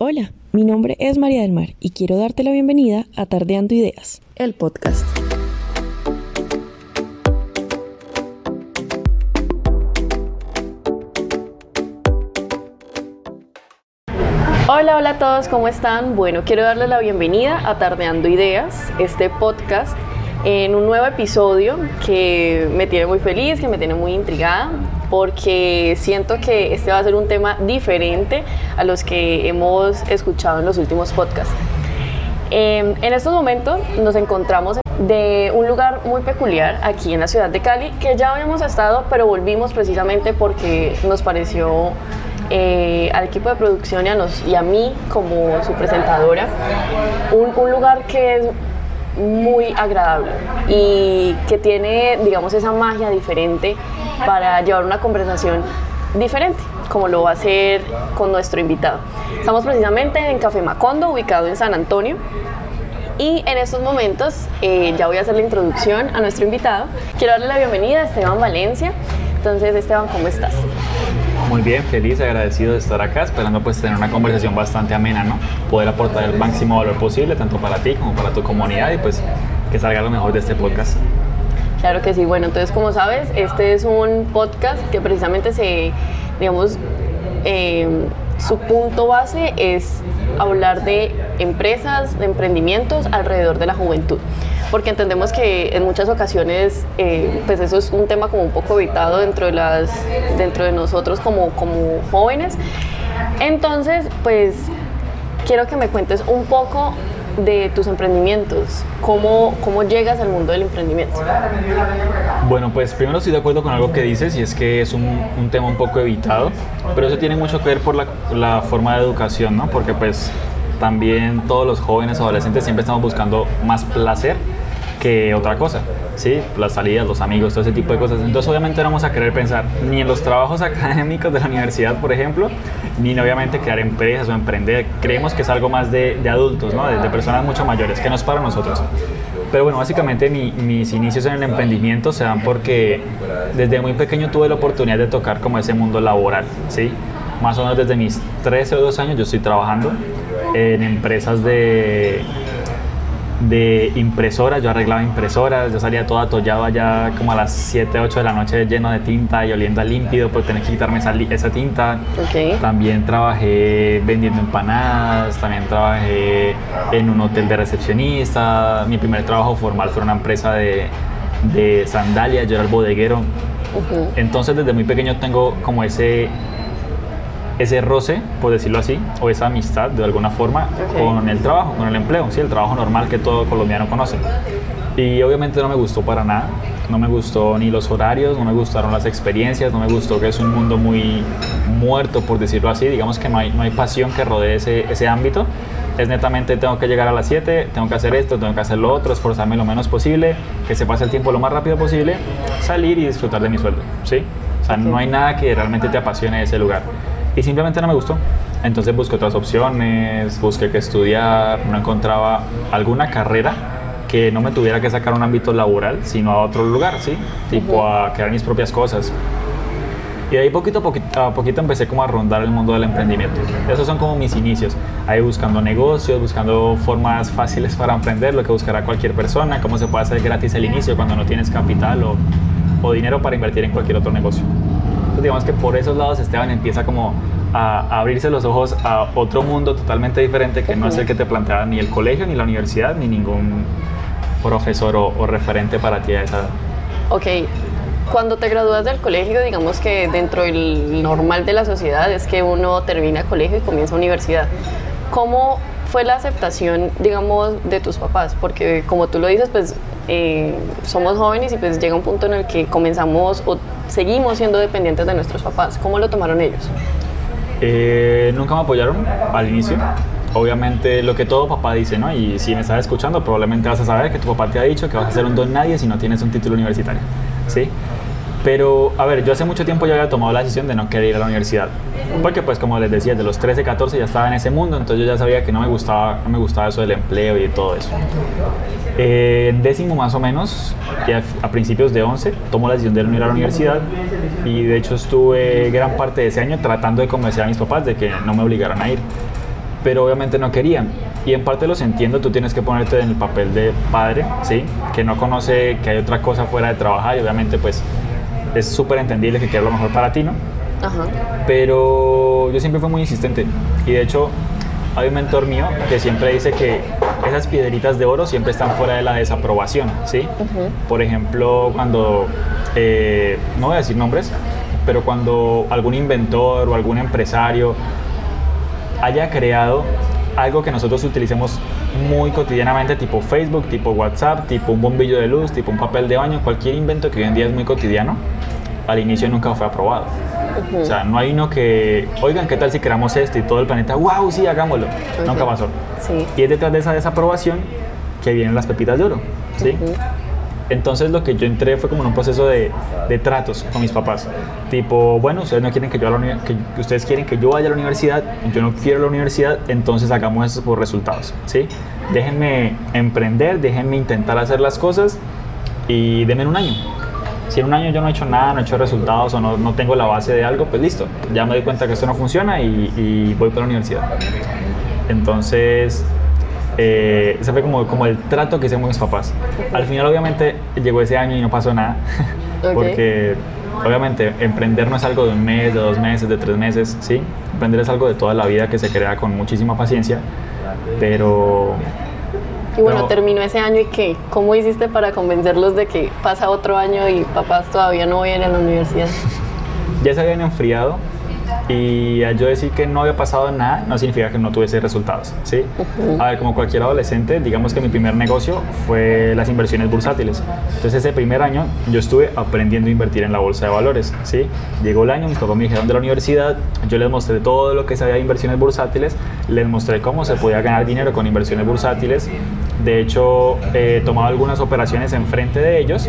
Hola, mi nombre es María del Mar y quiero darte la bienvenida a Tardeando Ideas, el podcast. Hola, hola a todos, ¿cómo están? Bueno, quiero darles la bienvenida a Tardeando Ideas, este podcast en un nuevo episodio que me tiene muy feliz, que me tiene muy intrigada porque siento que este va a ser un tema diferente a los que hemos escuchado en los últimos podcasts. Em, en estos momentos nos encontramos de un lugar muy peculiar aquí en la ciudad de Cali, que ya habíamos estado, pero volvimos precisamente porque nos pareció eh, al equipo de producción y a, mí como su presentadora un lugar que es muy agradable y que tiene, digamos, esa magia diferente para llevar una conversación diferente, como lo va a hacer con nuestro invitado. Estamos precisamente en Café Macondo, ubicado en San Antonio. Y en estos momentos eh, ya voy a hacer la introducción a nuestro invitado. Quiero darle la bienvenida a Esteban Valencia. Entonces, Esteban, ¿cómo estás? Muy bien, feliz, agradecido de estar acá, esperando pues tener una conversación bastante amena, ¿no? Poder aportar el máximo valor posible, tanto para ti como para tu comunidad y pues que salga lo mejor de este podcast. Claro que sí, bueno, entonces como sabes, este es un podcast que precisamente se, digamos, eh, su punto base es hablar de empresas, de emprendimientos alrededor de la juventud porque entendemos que en muchas ocasiones eh, pues eso es un tema como un poco evitado dentro de, las, dentro de nosotros como, como jóvenes. Entonces, pues quiero que me cuentes un poco de tus emprendimientos, cómo, cómo llegas al mundo del emprendimiento. Bueno, pues primero estoy de acuerdo con algo que dices y es que es un, un tema un poco evitado, pero eso tiene mucho que ver por la, la forma de educación, ¿no? Porque pues también todos los jóvenes, adolescentes siempre estamos buscando más placer que otra cosa, ¿sí? Las salidas, los amigos, todo ese tipo de cosas. Entonces obviamente no vamos a querer pensar ni en los trabajos académicos de la universidad, por ejemplo, ni obviamente crear empresas o emprender. Creemos que es algo más de, de adultos, ¿no? De, de, personas mucho mayores, que no es para nosotros. Pero bueno, básicamente mi, mis inicios en el emprendimiento se dan porque desde muy pequeño tuve la oportunidad de tocar como ese mundo laboral, ¿sí? Más o menos desde mis 13 o 2 años yo estoy trabajando en empresas de, de impresoras, yo arreglaba impresoras, yo salía todo atollado allá como a las 7, 8 de la noche lleno de tinta y oliendo a límpido por tener que quitarme esa, esa tinta. Okay. También trabajé vendiendo empanadas, también trabajé en un hotel de recepcionista, mi primer trabajo formal fue una empresa de, de sandalias, yo era el bodeguero. Uh -huh. Entonces desde muy pequeño tengo como ese ese roce, por decirlo así, o esa amistad de alguna forma okay. con el trabajo, con el empleo, ¿sí? el trabajo normal que todo colombiano conoce. Y obviamente no me gustó para nada, no me gustó ni los horarios, no me gustaron las experiencias, no me gustó que es un mundo muy muerto, por decirlo así, digamos que no hay, no hay pasión que rodee ese, ese ámbito. Es netamente tengo que llegar a las 7, tengo que hacer esto, tengo que hacer lo otro, esforzarme lo menos posible, que se pase el tiempo lo más rápido posible, salir y disfrutar de mi sueldo, ¿sí? O sea, no hay nada que realmente te apasione de ese lugar y simplemente no me gustó. Entonces busqué otras opciones, busqué qué estudiar, no encontraba alguna carrera que no me tuviera que sacar a un ámbito laboral, sino a otro lugar, ¿sí? Tipo a crear mis propias cosas. Y de ahí poquito a poquito, a poquito empecé como a rondar el mundo del emprendimiento. Esos son como mis inicios. Ahí buscando negocios, buscando formas fáciles para emprender, lo que buscará cualquier persona, cómo se puede hacer gratis el inicio cuando no tienes capital o, o dinero para invertir en cualquier otro negocio. Entonces digamos que por esos lados Esteban empieza como a, abrirse los ojos a otro mundo totalmente diferente que no es el que te planteaba ni el colegio, ni la universidad, ni ningún profesor o, o referente para ti a esa edad. Ok, cuando te gradúas del colegio, digamos que dentro del normal de la sociedad es que uno termina colegio y comienza universidad. ¿Cómo fue la aceptación, digamos, de tus papás? Porque como tú lo dices, pues eh, somos jóvenes y pues llega un punto en el que comenzamos o seguimos siendo dependientes de nuestros papás. ¿Cómo lo tomaron ellos? Eh, nunca me apoyaron al inicio. Obviamente lo que todo papá dice, ¿no? Y si me estás escuchando, probablemente vas a saber que tu papá te ha dicho que vas a ser un don nadie si no tienes un título universitario, ¿sí? Pero, a ver, yo hace mucho tiempo ya había tomado la decisión de no querer ir a la universidad. Porque, pues, como les decía, de los 13, 14 ya estaba en ese mundo, entonces yo ya sabía que no me gustaba, no me gustaba eso del empleo y todo eso. Eh, en décimo más o menos, ya a principios de 11, tomo la decisión de no ir a la universidad y de hecho estuve gran parte de ese año tratando de convencer a mis papás de que no me obligaran a ir. pero obviamente no querían. Y en parte los entiendo, tú tienes que ponerte en el papel de padre, ¿sí? Que no conoce que hay otra cosa fuera de trabajar y obviamente pues es súper entendible que quiera lo mejor para ti, ¿no? Ajá. Pero yo siempre fui muy insistente y de hecho hay un mentor mío que siempre dice que esas piedritas de oro siempre están fuera de la desaprobación, ¿sí? Por ejemplo, cuando, eh, no voy a decir nombres, pero cuando algún inventor o algún empresario haya creado algo que nosotros utilicemos muy cotidianamente, tipo Facebook, tipo WhatsApp, tipo un bombillo de luz, tipo un papel de baño, cualquier invento que hoy en día es muy cotidiano, al inicio nunca fue aprobado. O sea, no hay uno que, oigan, ¿qué tal si creamos esto? Y todo el planeta, wow, sí, hagámoslo. Nunca pasó. Sí. Y es detrás de esa desaprobación que vienen las pepitas de oro. ¿sí? Entonces lo que yo entré fue como en un proceso de, tratos con mis papás. Tipo, bueno, ustedes no quieren que yo vaya a la universidad, yo no quiero la universidad, entonces hagamos eso por resultados, ¿sí? Déjenme emprender, déjenme intentar hacer las cosas y denme un año. Si en un año yo no he hecho nada, no he hecho resultados o no, no tengo la base de algo, pues listo, ya me doy cuenta que esto no funciona y, y voy para la universidad. Entonces, eh, ese fue como, como el trato que hice con mis papás. Al final, obviamente, llegó ese año y no pasó nada, porque obviamente emprender no es algo de un mes, de dos meses, de tres meses, ¿sí? Emprender es algo de toda la vida que se crea con muchísima paciencia, pero Y bueno, Pero- terminó ese año y qué? ¿Cómo hiciste para convencerlos de que pasa otro año y papás todavía no vayan a la universidad? ya se habían enfriado y al yo decir que no había pasado nada no significa que no tuviese resultados, ¿sí? A ver, como cualquier adolescente, digamos que mi primer negocio fue las inversiones bursátiles. Entonces ese primer año yo estuve aprendiendo a invertir en la bolsa de valores, ¿sí? Llegó el año, mis papás me dijeron de la universidad, yo les mostré todo lo que sabía de inversiones bursátiles, les mostré cómo se podía ganar dinero con inversiones bursátiles. De hecho, eh, tomaba algunas operaciones enfrente de ellos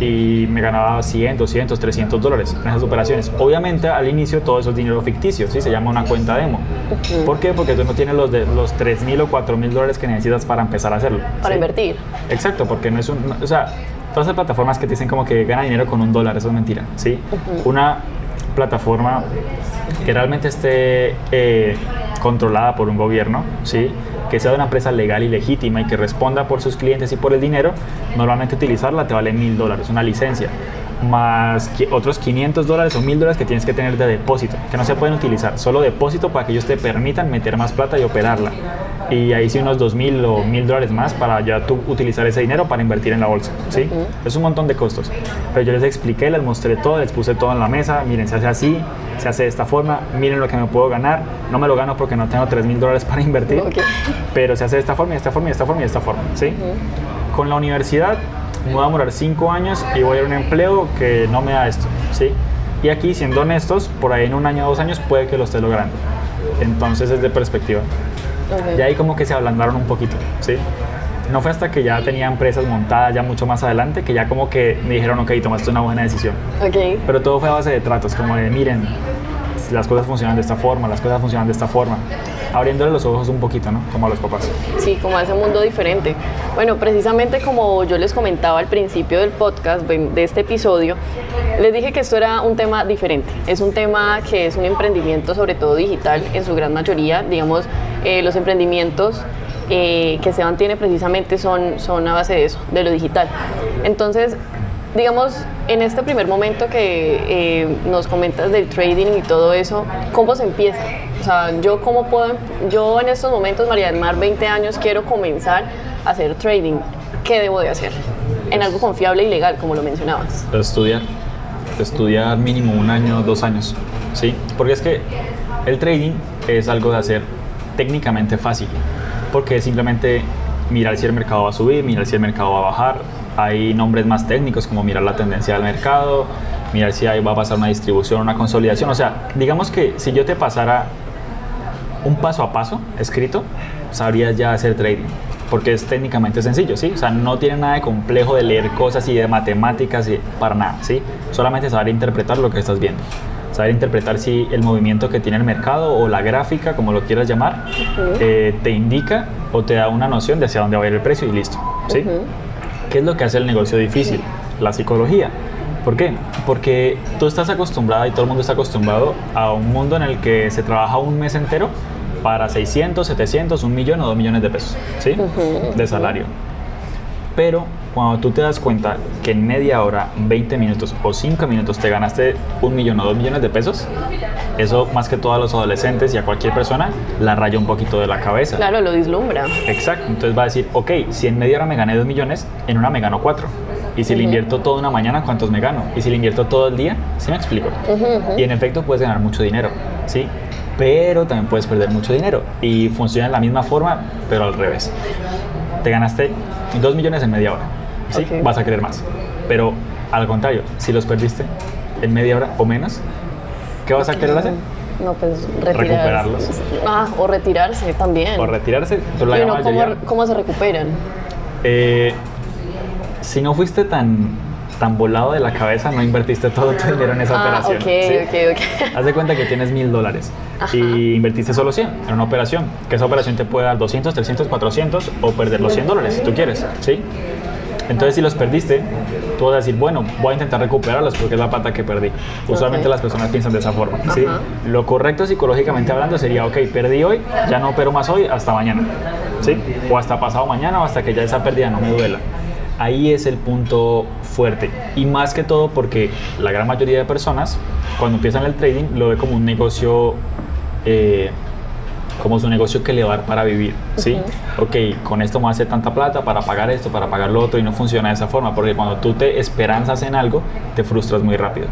y me ganaba 100, 200, 300 dólares en esas operaciones. Obviamente al inicio todo eso es dinero ficticio, ¿sí? se llama una cuenta demo. ¿Por qué? Porque tú no tienes los, de, los 3 mil o 4 mil dólares que necesitas para empezar a hacerlo. Para ¿sí? invertir. Exacto, porque no es un... no- o sea, todas esas plataformas que te dicen como que gana dinero con un dólar, eso es mentira, ¿sí? Una plataforma que realmente esté eh, controlada por un gobierno, ¿sí? que sea una empresa legal y legítima y que responda por sus clientes y por el dinero, normalmente utilizarla te vale mil dólares, una licencia, más otros 500 dólares o mil dólares que tienes que tener de depósito, que no se pueden utilizar, solo depósito para que ellos te permitan meter más plata y operarla. Y ahí sí unos 2 mil o mil dólares más para ya tú utilizar ese dinero para invertir en la bolsa, ¿sí? Ujú. Es un montón de costos. Pero yo les expliqué, les mostré todo, les puse todo en la mesa. Miren, se hace así, se hace de esta forma. Miren lo que me puedo ganar. No me lo gano porque no tengo 3 mil dólares para invertir. Ok. Pero se hace de esta forma, y de esta forma, y de esta forma, y de esta forma. ¿sí? Con la universidad me voy a demorar 5 años y voy a ir a un empleo que no me da esto. ¿sí? Y aquí, siendo honestos, por ahí en un año o dos años puede que lo esté logrando. Entonces es de perspectiva. Ok. Y ahí como que se ablandaron un poquito, ¿sí? No fue hasta que ya tenía empresas montadas ya mucho más adelante que ya como que me dijeron, ok, tomaste una buena decisión. Ok. Pero todo fue a base de tratos, como de, miren, las cosas funcionan de esta forma, las cosas funcionan de esta forma. Abriéndole los ojos un poquito, ¿no? Como a los papás. Sí, como a ese mundo diferente. Bueno, precisamente como yo les comentaba al principio del podcast, de este episodio, les dije que esto era un tema diferente. Es un tema que es un emprendimiento sobre todo digital en su gran mayoría. Digamos, eh, los emprendimientos eh, que Esteban tiene precisamente son, son a base de eso, de lo digital. Entonces, digamos, en este primer momento que eh, nos comentas del trading y todo eso, ¿cómo se empieza? O sea, yo cómo puedo, yo en estos momentos, María del Mar, 20 años, quiero comenzar a hacer trading. ¿Qué debo de hacer? En algo confiable y legal, como lo mencionabas. Estudiar. Estudiar mínimo un año, dos años, ¿sí? Porque es que el trading es algo de hacer técnicamente fácil, porque es simplemente mirar si el mercado va a subir, mirar si el mercado va a bajar. Hay nombres más técnicos como mirar la tendencia del mercado, mirar si ahí va a pasar una distribución, una consolidación. O sea, digamos que si yo te pasara un paso a paso escrito, sabrías ya hacer trading. Porque es técnicamente sencillo, ¿sí? O sea, no tiene nada de complejo de leer cosas y de matemáticas y para nada, ¿sí? Solamente saber interpretar lo que estás viendo. Saber interpretar si el movimiento que tiene el mercado o la gráfica, como lo quieras llamar, eh, te indica o te da una noción de hacia dónde va a ir el precio y listo, ¿sí? ¿Qué es lo que hace el negocio difícil? La psicología. ¿Por qué? Porque tú estás acostumbrada y todo el mundo está acostumbrado a un mundo en el que se trabaja un mes entero para 600, 700, 1 millón o 2 millones de pesos, ¿sí? De salario. Pero cuando tú te das cuenta que en media hora, 20 minutos o 5 minutos te ganaste un millón o 2 millones de pesos, eso más que todo a los adolescentes y a cualquier persona la raya un poquito de la cabeza. Claro, lo vislumbra. Exacto, entonces va a decir, ok, si en media hora me gané 2 millones, en una me gano 4. Y si le invierto toda una mañana, ¿cuántos me gano? Y si le invierto todo el día, ¿sí me explico? Y en efecto puedes ganar mucho dinero, ¿sí? Pero también puedes perder mucho dinero. Y funciona de la misma forma, pero al revés. Te ganaste 2 millones en media hora, ¿sí? Vas a querer más. Pero al contrario, si los perdiste en media hora o menos, ¿qué vas a querer hacer? No, pues retirarse. Recuperarlos. Ah, o retirarse también. O retirarse, pero la ¿Y gran uno cómo, mayoría- cómo se recuperan? Eh, si no fuiste tan, tan volado de la cabeza, no invertiste todo tu dinero en esa ah, operación. ok, ¿sí? ok, ok. Haz de cuenta que tienes mil dólares y invertiste solo 100 en una operación. Que esa operación te puede dar 200, 300, 400 o perder los 100 dólares si tú quieres. ¿sí? Entonces, si los perdiste, tú vas a decir, bueno, voy a intentar recuperarlos porque es la pata que perdí. Usualmente Ok. las personas piensan de esa forma. ¿sí? Lo correcto psicológicamente hablando sería, ok, perdí hoy, ya no opero más hoy, hasta mañana. ¿sí? O hasta pasado mañana o hasta que ya esa pérdida no me duela. Ahí es el punto fuerte. Y más que todo porque la gran mayoría de personas, cuando empiezan el trading, lo ve como un negocio, eh, como su negocio que le va a dar para vivir. ¿sí? Ok, con esto me voy a hacer tanta plata para pagar esto, para pagar lo otro, y no funciona de esa forma. Porque cuando tú te esperanzas en algo, te frustras muy rápido.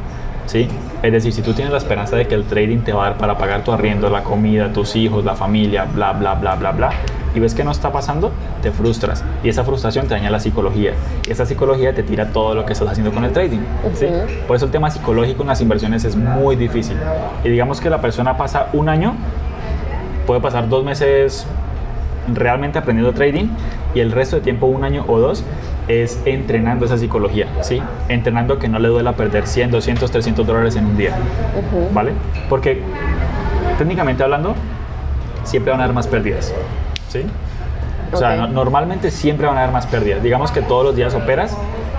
¿Sí? Es decir, si tú tienes la esperanza de que el trading te va a dar para pagar tu arriendo, la comida, tus hijos, la familia, bla, bla, bla, bla, bla, y ves que no está pasando, te frustras. Y esa frustración te daña la psicología. Y esa psicología te tira todo lo que estás haciendo con el trading. ¿sí? Ujú. Por eso el tema psicológico en las inversiones es muy difícil. Y digamos que la persona pasa un año, puede pasar dos meses realmente aprendiendo trading y el resto de tiempo, un año o dos, es entrenando esa psicología, ¿sí? Entrenando que no le duela perder 100, 200, 300 dólares en un día, ¿vale? Porque técnicamente hablando, siempre van a haber más pérdidas, ¿sí? O sea, no- normalmente siempre van a haber más pérdidas. Digamos que todos los días operas,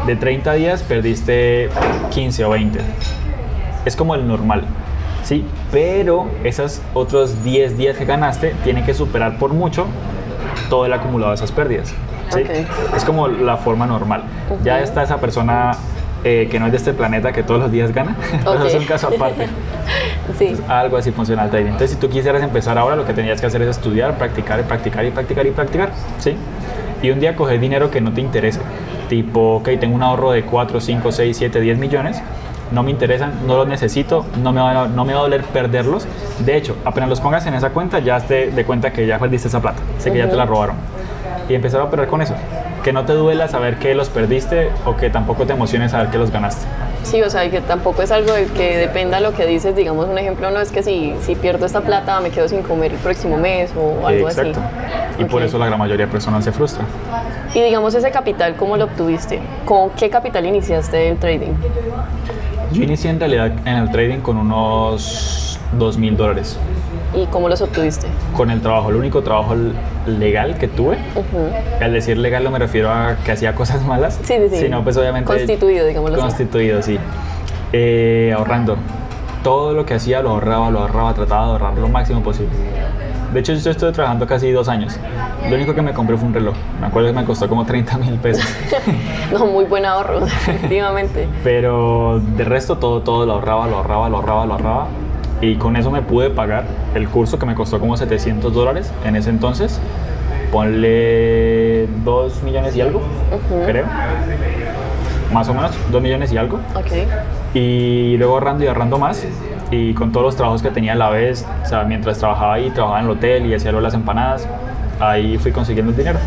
de 30 días perdiste 15 o 20. Es como el normal, ¿sí? Pero esos otros 10 días que ganaste tienen que superar por mucho todo el acumulado de esas pérdidas, ¿sí? Ok. Es como la forma normal. Ya está esa persona eh, que no es de este planeta que todos los días gana, pero Ok. es un caso aparte. Sí. Algo así funciona el trading. Entonces, si tú quisieras empezar ahora, lo que tendrías que hacer es estudiar, practicar y practicar y practicar y practicar, ¿sí? Y un día coger dinero que no te interese. Tipo, ok, tengo un ahorro de 4, 5, 6, 7, 10 millones. No me interesan, no los necesito, no me, va a, no me va a doler perderlos. De hecho, apenas los pongas en esa cuenta, ya te de cuenta que ya perdiste esa plata. Sé que ya te la robaron. Y empezar a operar con eso. Que no te duela saber que los perdiste o que tampoco te emociones saber que los ganaste. Sí, o sea, que tampoco es algo de que dependa lo que dices. Digamos, un ejemplo no es que si, si pierdo esta plata me quedo sin comer el próximo mes o algo Exacto. así. Y por Ok. eso la gran mayoría de personas se frustran. Y digamos, ese capital, ¿cómo lo obtuviste? ¿Con qué capital iniciaste el trading? Yo inicié en realidad en el trading con unos 2 mil dólares. ¿Y cómo los obtuviste? Con el trabajo, el único trabajo legal que tuve. Ujú. Al decir legal no me refiero a que hacía cosas malas, Sí, sí, sí. sino pues obviamente... Constituido, digámoslo así. Constituido, sí. Eh, ahorrando. Todo lo que hacía lo ahorraba, lo ahorraba, trataba de ahorrar lo máximo posible. De hecho, yo estuve trabajando casi dos años. Lo único que me compré fue un reloj. Me acuerdo que me costó como 30 mil pesos. No, muy buen ahorro, definitivamente. Pero de resto todo, todo lo ahorraba, lo ahorraba, lo ahorraba, lo ahorraba. Y con eso me pude pagar el curso que me costó como 700 dólares en ese entonces. Ponle 2 millones y algo, creo. Más o menos, 2 millones y algo. Ok. Y luego ahorrando y ahorrando más. Y con todos los trabajos que tenía a la vez, o sea, mientras trabajaba ahí, trabajaba en el hotel y hacía lo de las empanadas, ahí fui consiguiendo el dinero.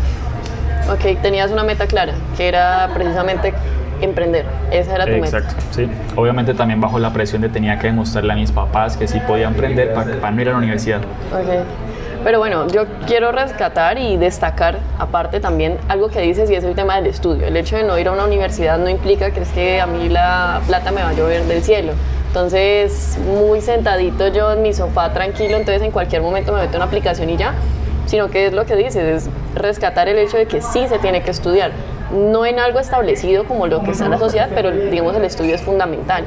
Ok, tenías una meta clara, que era precisamente emprender. Esa era tu Exacto, sí. Obviamente también bajo la presión de tenía que demostrarle a mis papás que sí podía emprender para, no ir a la universidad. meta. Ok. Pero bueno, yo quiero rescatar y destacar, aparte también, algo que dices y es el tema del estudio. El hecho de no ir a una universidad no implica que es que a mí la plata me va a llover del cielo. Entonces, muy sentadito yo en mi sofá tranquilo, entonces en cualquier momento me meto una aplicación y ya, sino que es lo que dices, es rescatar el hecho de que sí se tiene que estudiar. No en algo establecido como lo que está en la sociedad, pero digamos el estudio es fundamental.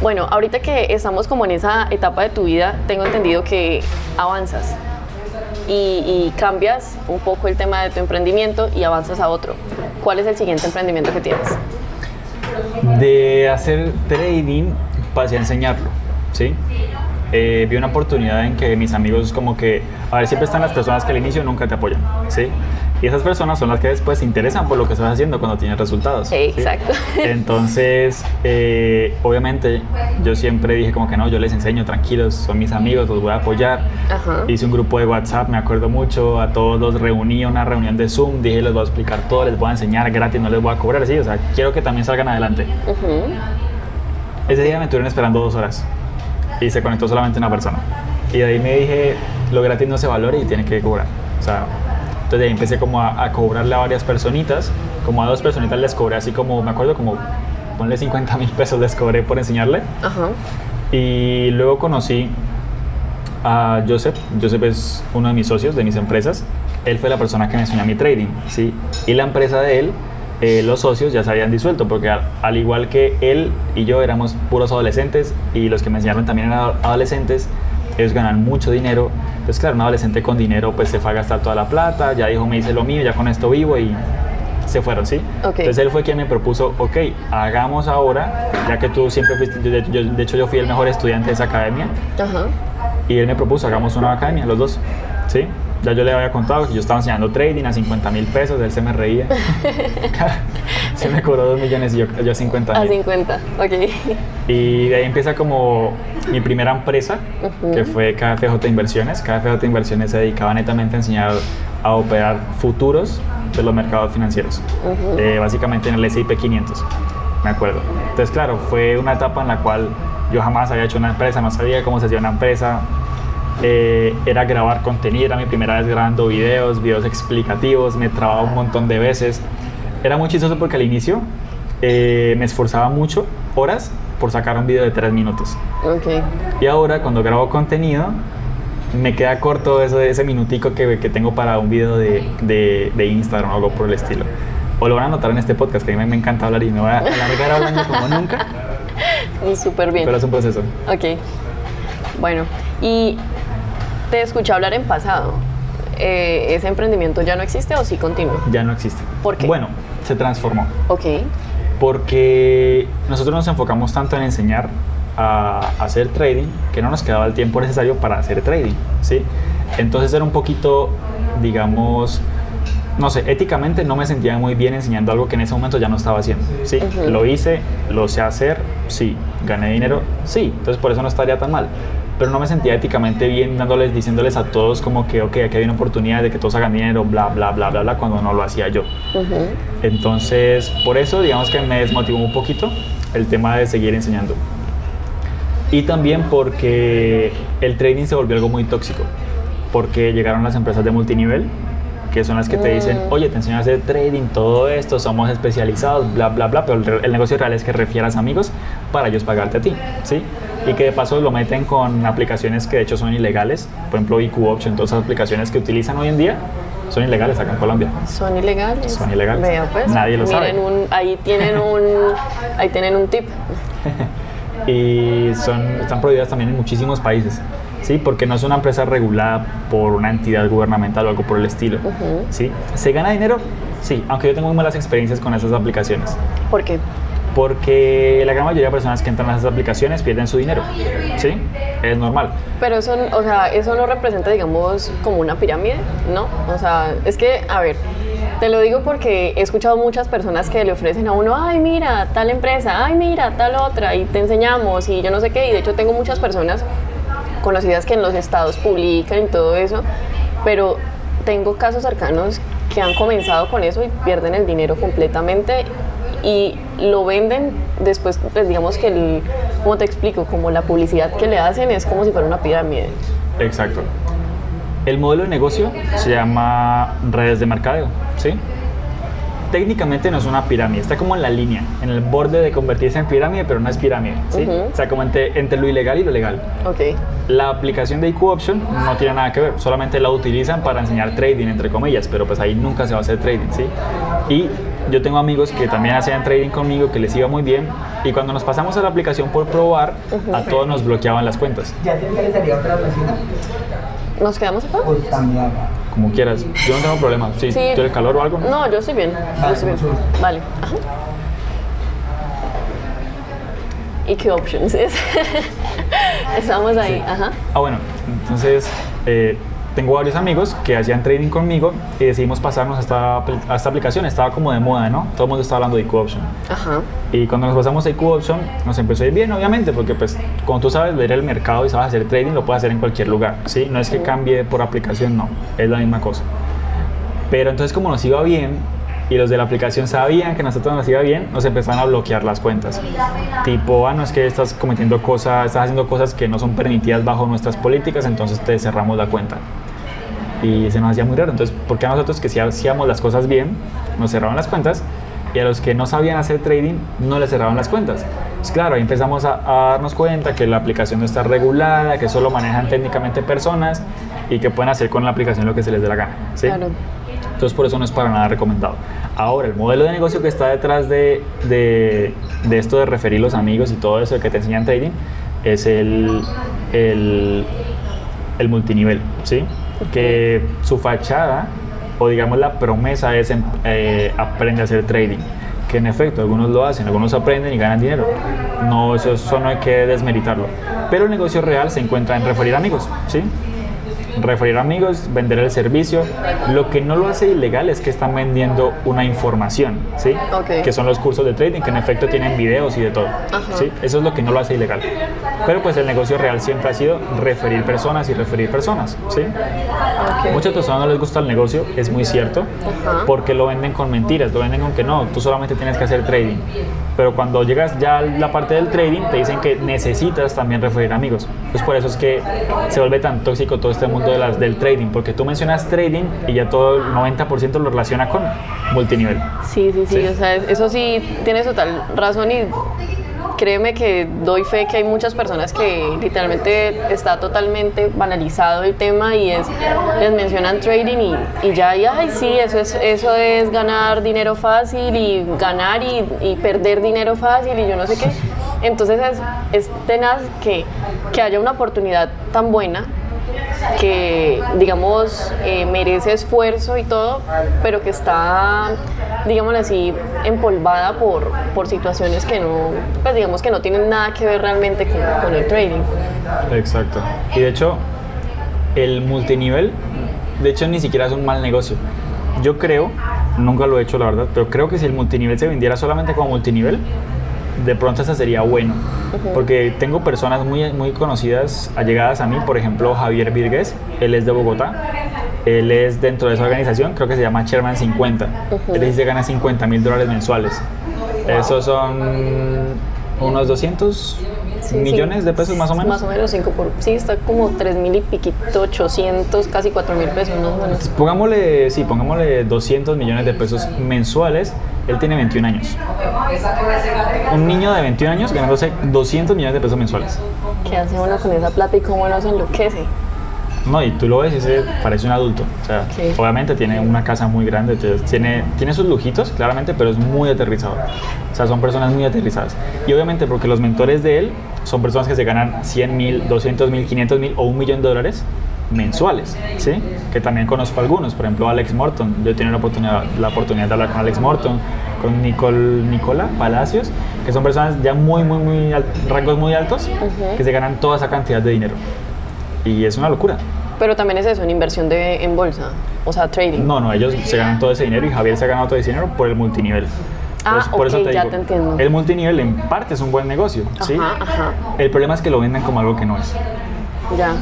Bueno, ahorita que estamos como en esa etapa de tu vida, tengo entendido que avanzas y, y cambias un poco el tema de tu emprendimiento y avanzas a otro. ¿Cuál es el siguiente emprendimiento que tienes? De hacer trading pasé a enseñarlo, ¿sí? Eh, vi una oportunidad en que mis amigos como que, a ver, siempre están las personas que al inicio nunca te apoyan, ¿sí? Y esas personas son las que después se interesan por lo que estás haciendo cuando tienes resultados. ¿sí? Exacto. Entonces, eh, obviamente, yo siempre dije como que no, yo les enseño, tranquilos, son mis amigos, los voy a apoyar. Ajá. Hice un grupo de WhatsApp, me acuerdo mucho, a todos los reuní una reunión de Zoom, dije les voy a explicar todo, les voy a enseñar gratis, no les voy a cobrar, sí, o sea, quiero que también salgan adelante. Ese día me estuvieron esperando dos horas y se conectó solamente una persona. Y de ahí me dije, lo gratis no se valora y tiene que cobrar. O sea, entonces de ahí empecé como a, a cobrarle a varias personitas, como a dos personitas les cobré así como, me acuerdo como, ponle 50 mil pesos les cobré por enseñarle. Ajá. Y luego conocí a Joseph. Joseph es uno de mis socios, de mis empresas. Él fue la persona que me enseñó mi trading, ¿sí? Y la empresa de él, eh, los socios ya se habían disuelto, porque al, al igual que él y yo éramos puros adolescentes y los que me enseñaron también eran adolescentes, ellos ganan mucho dinero. Entonces, claro, un adolescente con dinero pues se fue a gastar toda la plata, ya dijo, me hice lo mío, ya con esto vivo y se fueron, ¿sí? Entonces él fue quien me propuso, ok, hagamos ahora, ya que tú siempre fuiste, yo- yo- de hecho yo fui el mejor estudiante de esa academia, Ajá. y él me propuso, hagamos una academia, los dos, ¿sí? Ya yo le había contado que yo estaba enseñando trading a 50 mil pesos, él se me reía. se me cobró 2 millones y yo, yo 50 A mil. 50. Ok. Y de ahí empieza como mi primera empresa, que fue KFJ Inversiones. KFJ Inversiones se dedicaba netamente a enseñar a operar futuros de los mercados financieros, Eh, básicamente en el S&P 500, me acuerdo. Entonces, claro, fue una etapa en la cual yo jamás había hecho una empresa, no sabía cómo se hacía una empresa. Eh, era grabar contenido, era mi primera vez grabando videos, videos explicativos, me trababa un montón de veces. Era muy chistoso porque al inicio eh, me esforzaba mucho, horas, por sacar un video de tres minutos. Ok. Y ahora cuando grabo contenido, me queda corto eso, ese minutico que, que tengo para un video de, de, de Instagram o algo por el estilo. O lo van a notar en este podcast, que a mí me encanta hablar y me voy a alargar hablando como nunca, súper bien. pero es un proceso. Ok. Bueno, y te escuché hablar en pasado. Eh, ¿Ese emprendimiento ya no existe o sí continúa? Ya no existe. ¿Por qué? Bueno, se transformó. Ok. porque nosotros nos enfocamos tanto en enseñar a hacer trading que no nos quedaba el tiempo necesario para hacer trading, ¿sí? Entonces era un poquito, digamos, no sé, éticamente no me sentía muy bien enseñando algo que en ese momento ya no estaba haciendo, ¿sí? Ujú. Lo hice, lo sé hacer, sí. Gané dinero, sí. Entonces por eso no estaría tan mal. Pero no me sentía éticamente bien dándoles, diciéndoles a todos como que, ok, aquí hay una oportunidad de que todos hagan dinero, bla, bla, bla, bla, bla, cuando no lo hacía yo. Entonces, por eso, digamos que me desmotivó un poquito el tema de seguir enseñando. Y también porque el trading se volvió algo muy tóxico. Porque llegaron las empresas de multinivel, que son las que te dicen, Mm. oye, te enseño a hacer trading, todo esto, somos especializados, bla, bla, bla. Pero el, el negocio real es que refieras amigos para ellos pagarte a ti, ¿sí? Y que de paso lo meten con aplicaciones que de hecho son ilegales. Por ejemplo, IQ Option, todas esas aplicaciones que utilizan hoy en día son ilegales acá en Colombia. ¿Son ilegales? Son ilegales. Vea, pues. Nadie lo sabe. Un, ahí tienen un, ahí tienen un tip. y son, están prohibidas también en muchísimos países, ¿sí? Porque no es una empresa regulada por una entidad gubernamental o algo por el estilo, Ujú. ¿sí? ¿Se gana dinero? Sí, aunque yo tengo muy malas experiencias con esas aplicaciones, ¿Por qué? Porque la gran mayoría de personas que entran a esas aplicaciones pierden su dinero, ¿sí? Es normal. Pero eso, o sea, eso no representa, digamos, como una pirámide, ¿no? O sea, es que, a ver, te lo digo porque he escuchado muchas personas que le ofrecen a uno, ay, mira, tal empresa, ay, mira, tal otra, y te enseñamos, y yo no sé qué, y de hecho tengo muchas personas conocidas que en los estados publican y todo eso, pero tengo casos cercanos que han comenzado con eso y pierden el dinero completamente y lo venden después, pues digamos que el, ¿cómo te explico? Como la publicidad que le hacen es como si fuera una pirámide. Exacto. El modelo de negocio se llama redes de mercadeo, ¿sí? Técnicamente no es una pirámide, está como en la línea, en el borde de convertirse en pirámide, pero no es pirámide, ¿sí? Ujú. O sea, como entre, entre lo ilegal y lo legal. Ok. La aplicación de IQ Option no tiene nada que ver, solamente la utilizan para enseñar trading, entre comillas, pero pues ahí nunca se va a hacer trading, ¿sí? Y yo tengo amigos que también hacían trading conmigo, que les iba muy bien, y cuando nos pasamos a la aplicación por probar, a todos nos bloqueaban las cuentas. ¿Ya te interesaría otra vecina? ¿Nos quedamos acá? Pues también. Como quieras, yo no tengo problema. Sí, Sí. ¿Tienes calor o algo? No, yo estoy bien. Yo estoy bien. Vale. Ajá. ¿Y qué options es? Estamos ahí. Ajá. Ah, bueno, entonces eh, tengo varios amigos que hacían trading conmigo y decidimos pasarnos a esta, a esta aplicación. Estaba como de moda, ¿no? Todo el mundo estaba hablando de IQ Option. Ajá. Y cuando nos pasamos a IQ Option, nos empezó a ir bien, obviamente, porque pues como tú sabes leer el mercado y sabes hacer trading, lo puedes hacer en cualquier lugar, ¿sí? No es que cambie por aplicación, no, es la misma cosa. Pero entonces como nos iba bien y los de la aplicación sabían que nosotros nos iba bien, nos empezaron a bloquear las cuentas. Tipo, ah, no es que estás cometiendo cosas, estás haciendo cosas que no son permitidas bajo nuestras políticas, entonces te cerramos la cuenta. Y se nos hacía muy raro. Entonces, ¿por qué a nosotros que sí hacíamos las cosas bien, nos cerraban las cuentas? Y a los que no sabían hacer trading, no les cerraban las cuentas. Pues claro, ahí empezamos a, a darnos cuenta que la aplicación no está regulada, que solo manejan técnicamente personas y que pueden hacer con la aplicación lo que se les dé la gana. ¿sí? Claro. Entonces por eso no es para nada recomendado. Ahora, el modelo de negocio que está detrás de, de, de esto de referir los amigos y todo eso que te enseñan trading es el, el, el multinivel, ¿sí? Que su fachada o digamos la promesa es em- eh, aprende a hacer trading. Que en efecto, algunos lo hacen, algunos aprenden y ganan dinero. No, eso, eso no hay que desmeritarlo. Pero el negocio real se encuentra en referir amigos, ¿sí? Referir amigos, vender el servicio. Lo que no lo hace ilegal es que están vendiendo una información, ¿sí? Que son los cursos de trading, que en efecto tienen videos y de todo, Ajá. ¿sí? Eso es lo que no lo hace ilegal. Pero pues el negocio real siempre ha sido referir personas y referir personas, ¿sí? Muchas personas no les gusta el negocio, es muy cierto, Ajá. porque lo venden con mentiras, lo venden con que no, tú solamente tienes que hacer trading. Pero cuando llegas ya a la parte del trading, te dicen que necesitas también referir amigos. Pues por eso es que se vuelve tan tóxico todo este mundo de las, del trading, porque tú mencionas trading y ya todo el 90% lo relaciona con multinivel. Sí, sí, sí, Sí. o sea, eso sí, tienes total razón y créeme que doy fe que hay muchas personas que literalmente está totalmente banalizado el tema y es, les mencionan trading y, y ya, y, ay, sí, eso es, eso es ganar dinero fácil y ganar y, y perder dinero fácil y yo no sé qué. Entonces es, es tenaz que, que haya una oportunidad tan buena que, digamos, eh, merece esfuerzo y todo, pero que está, digámoslo así, empolvada por, por situaciones que no, pues digamos que no tienen nada que ver realmente con, con el trading. Exacto. Y de hecho, el multinivel, de hecho, ni siquiera es un mal negocio. Yo creo, nunca lo he hecho la verdad, pero creo que si el multinivel se vendiera solamente como multinivel, de pronto esa sería bueno. Porque tengo personas muy, muy conocidas, allegadas a mí, por ejemplo, Javier Virgues, él es de Bogotá. Él es dentro de esa organización, creo que se llama Chairman 50. Él dice que gana 50 mil dólares mensuales. Esos son unos 200 Sí, millones sí. de pesos más o menos. Más o menos, cinco por, sí, está como 3 mil y piquito, 800, casi 4 mil pesos, más o menos. Pongámosle, sí, pongámosle 200 millones de pesos mensuales. Él tiene 21 años. Un niño de 21 años ganándose 200 millones de pesos mensuales. ¿Qué hace uno con esa plata y cómo no se enloquece? No, y tú lo ves y ese parece un adulto. O sea, Sí. obviamente tiene una casa muy grande, tiene, tiene sus lujitos, claramente, pero es muy aterrizado. O sea, son personas muy aterrizadas. Y obviamente porque los mentores de él son personas que se ganan 100 mil, 200 mil, 500 mil o un millón de dólares mensuales, ¿sí? Que también conozco algunos, por ejemplo Alex Morton. Yo he tenido la oportunidad, la oportunidad de hablar con Alex Morton, con Nicole, Nicola Palacios, que son personas ya muy, muy, muy, rangos muy altos, que se ganan toda esa cantidad de dinero. Y es una locura. Pero también es eso, en inversión de, en bolsa, o sea, trading. No, no, ellos se ganan todo ese dinero y Javier se ha ganado todo ese dinero por el multinivel. Ah, ok, ya te entiendo. El multinivel en parte es un buen negocio, ¿sí? Ajá, ajá. El problema es que lo vendan como algo que no es. Ya.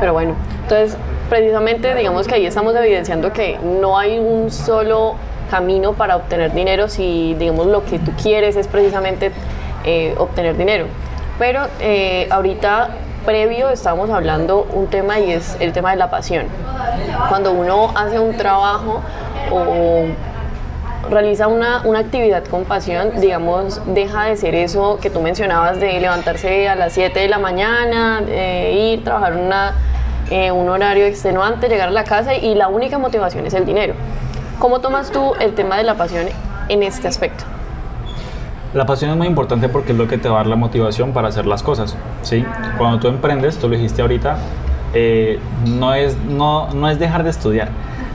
Pero bueno, entonces precisamente digamos que ahí estamos evidenciando que no hay un solo camino para obtener dinero si digamos lo que tú quieres es precisamente eh, obtener dinero. Pero eh, ahorita previo estábamos hablando un tema y es el tema de la pasión. Cuando uno hace un trabajo o realiza una, una actividad con pasión, digamos, deja de ser eso que tú mencionabas de levantarse a las 7 de la mañana, eh, ir, trabajar una, eh, un horario extenuante, llegar a la casa y la única motivación es el dinero. ¿Cómo tomas tú el tema de la pasión en este aspecto? La pasión es muy importante porque es lo que te va a dar la motivación para hacer las cosas, ¿sí? Cuando tú emprendes, tú lo dijiste ahorita, eh, no, es, no, no es dejar de estudiar,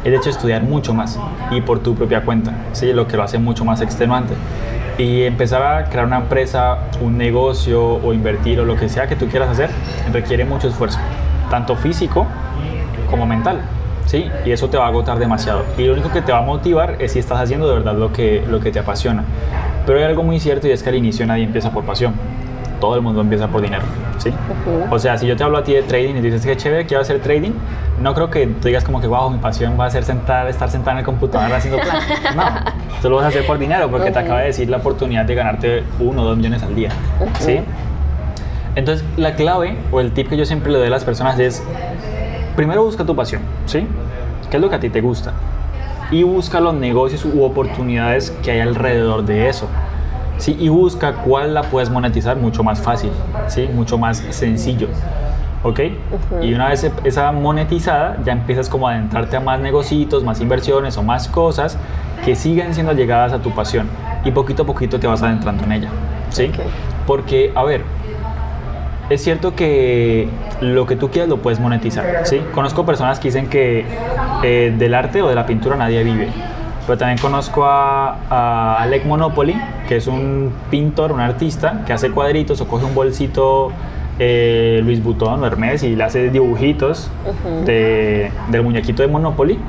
es de hecho estudiar mucho más y por tu propia cuenta, ¿sí? Lo que lo hace mucho más extenuante. Y empezar a crear una empresa, un negocio o invertir o lo que sea que tú quieras hacer requiere mucho esfuerzo, tanto físico como mental. ¿Sí? Y eso te va a agotar demasiado. Y lo único que te va a motivar es si estás haciendo de verdad lo que, lo que te apasiona. Pero hay algo muy cierto y es que al inicio nadie empieza por pasión. Todo el mundo empieza por dinero, ¿sí? O sea, si yo te hablo a ti de trading y dices que chévere, quiero hacer trading, no creo que tú digas como que, wow, mi pasión va a ser sentar, estar sentado en el computador haciendo plan. No, tú lo vas a hacer por dinero porque te acaba de decir la oportunidad de ganarte uno o dos millones al día, ¿sí? Entonces, la clave o el tip que yo siempre le doy a las personas es, primero busca tu pasión, ¿sí? ¿Qué es lo que a ti te gusta? Y busca los negocios u oportunidades que hay alrededor de eso. ¿sí? Y busca cuál la puedes monetizar mucho más fácil, ¿sí? mucho más sencillo. ¿Ok? Y una vez esa monetizada, ya empiezas como a adentrarte a más negocios, más inversiones o más cosas que siguen siendo llegadas a tu pasión. Y poquito a poquito te vas adentrando en ella. ¿Sí? Porque, a ver, es cierto que lo que tú quieras lo puedes monetizar, ¿sí? Conozco personas que dicen que eh, del arte o de la pintura nadie vive. Pero también conozco a, Alec Monopoly, que es un pintor, un artista, que hace cuadritos o coge un bolsito eh, Luis Butón o Hermes y le hace dibujitos de, del muñequito de Monopoly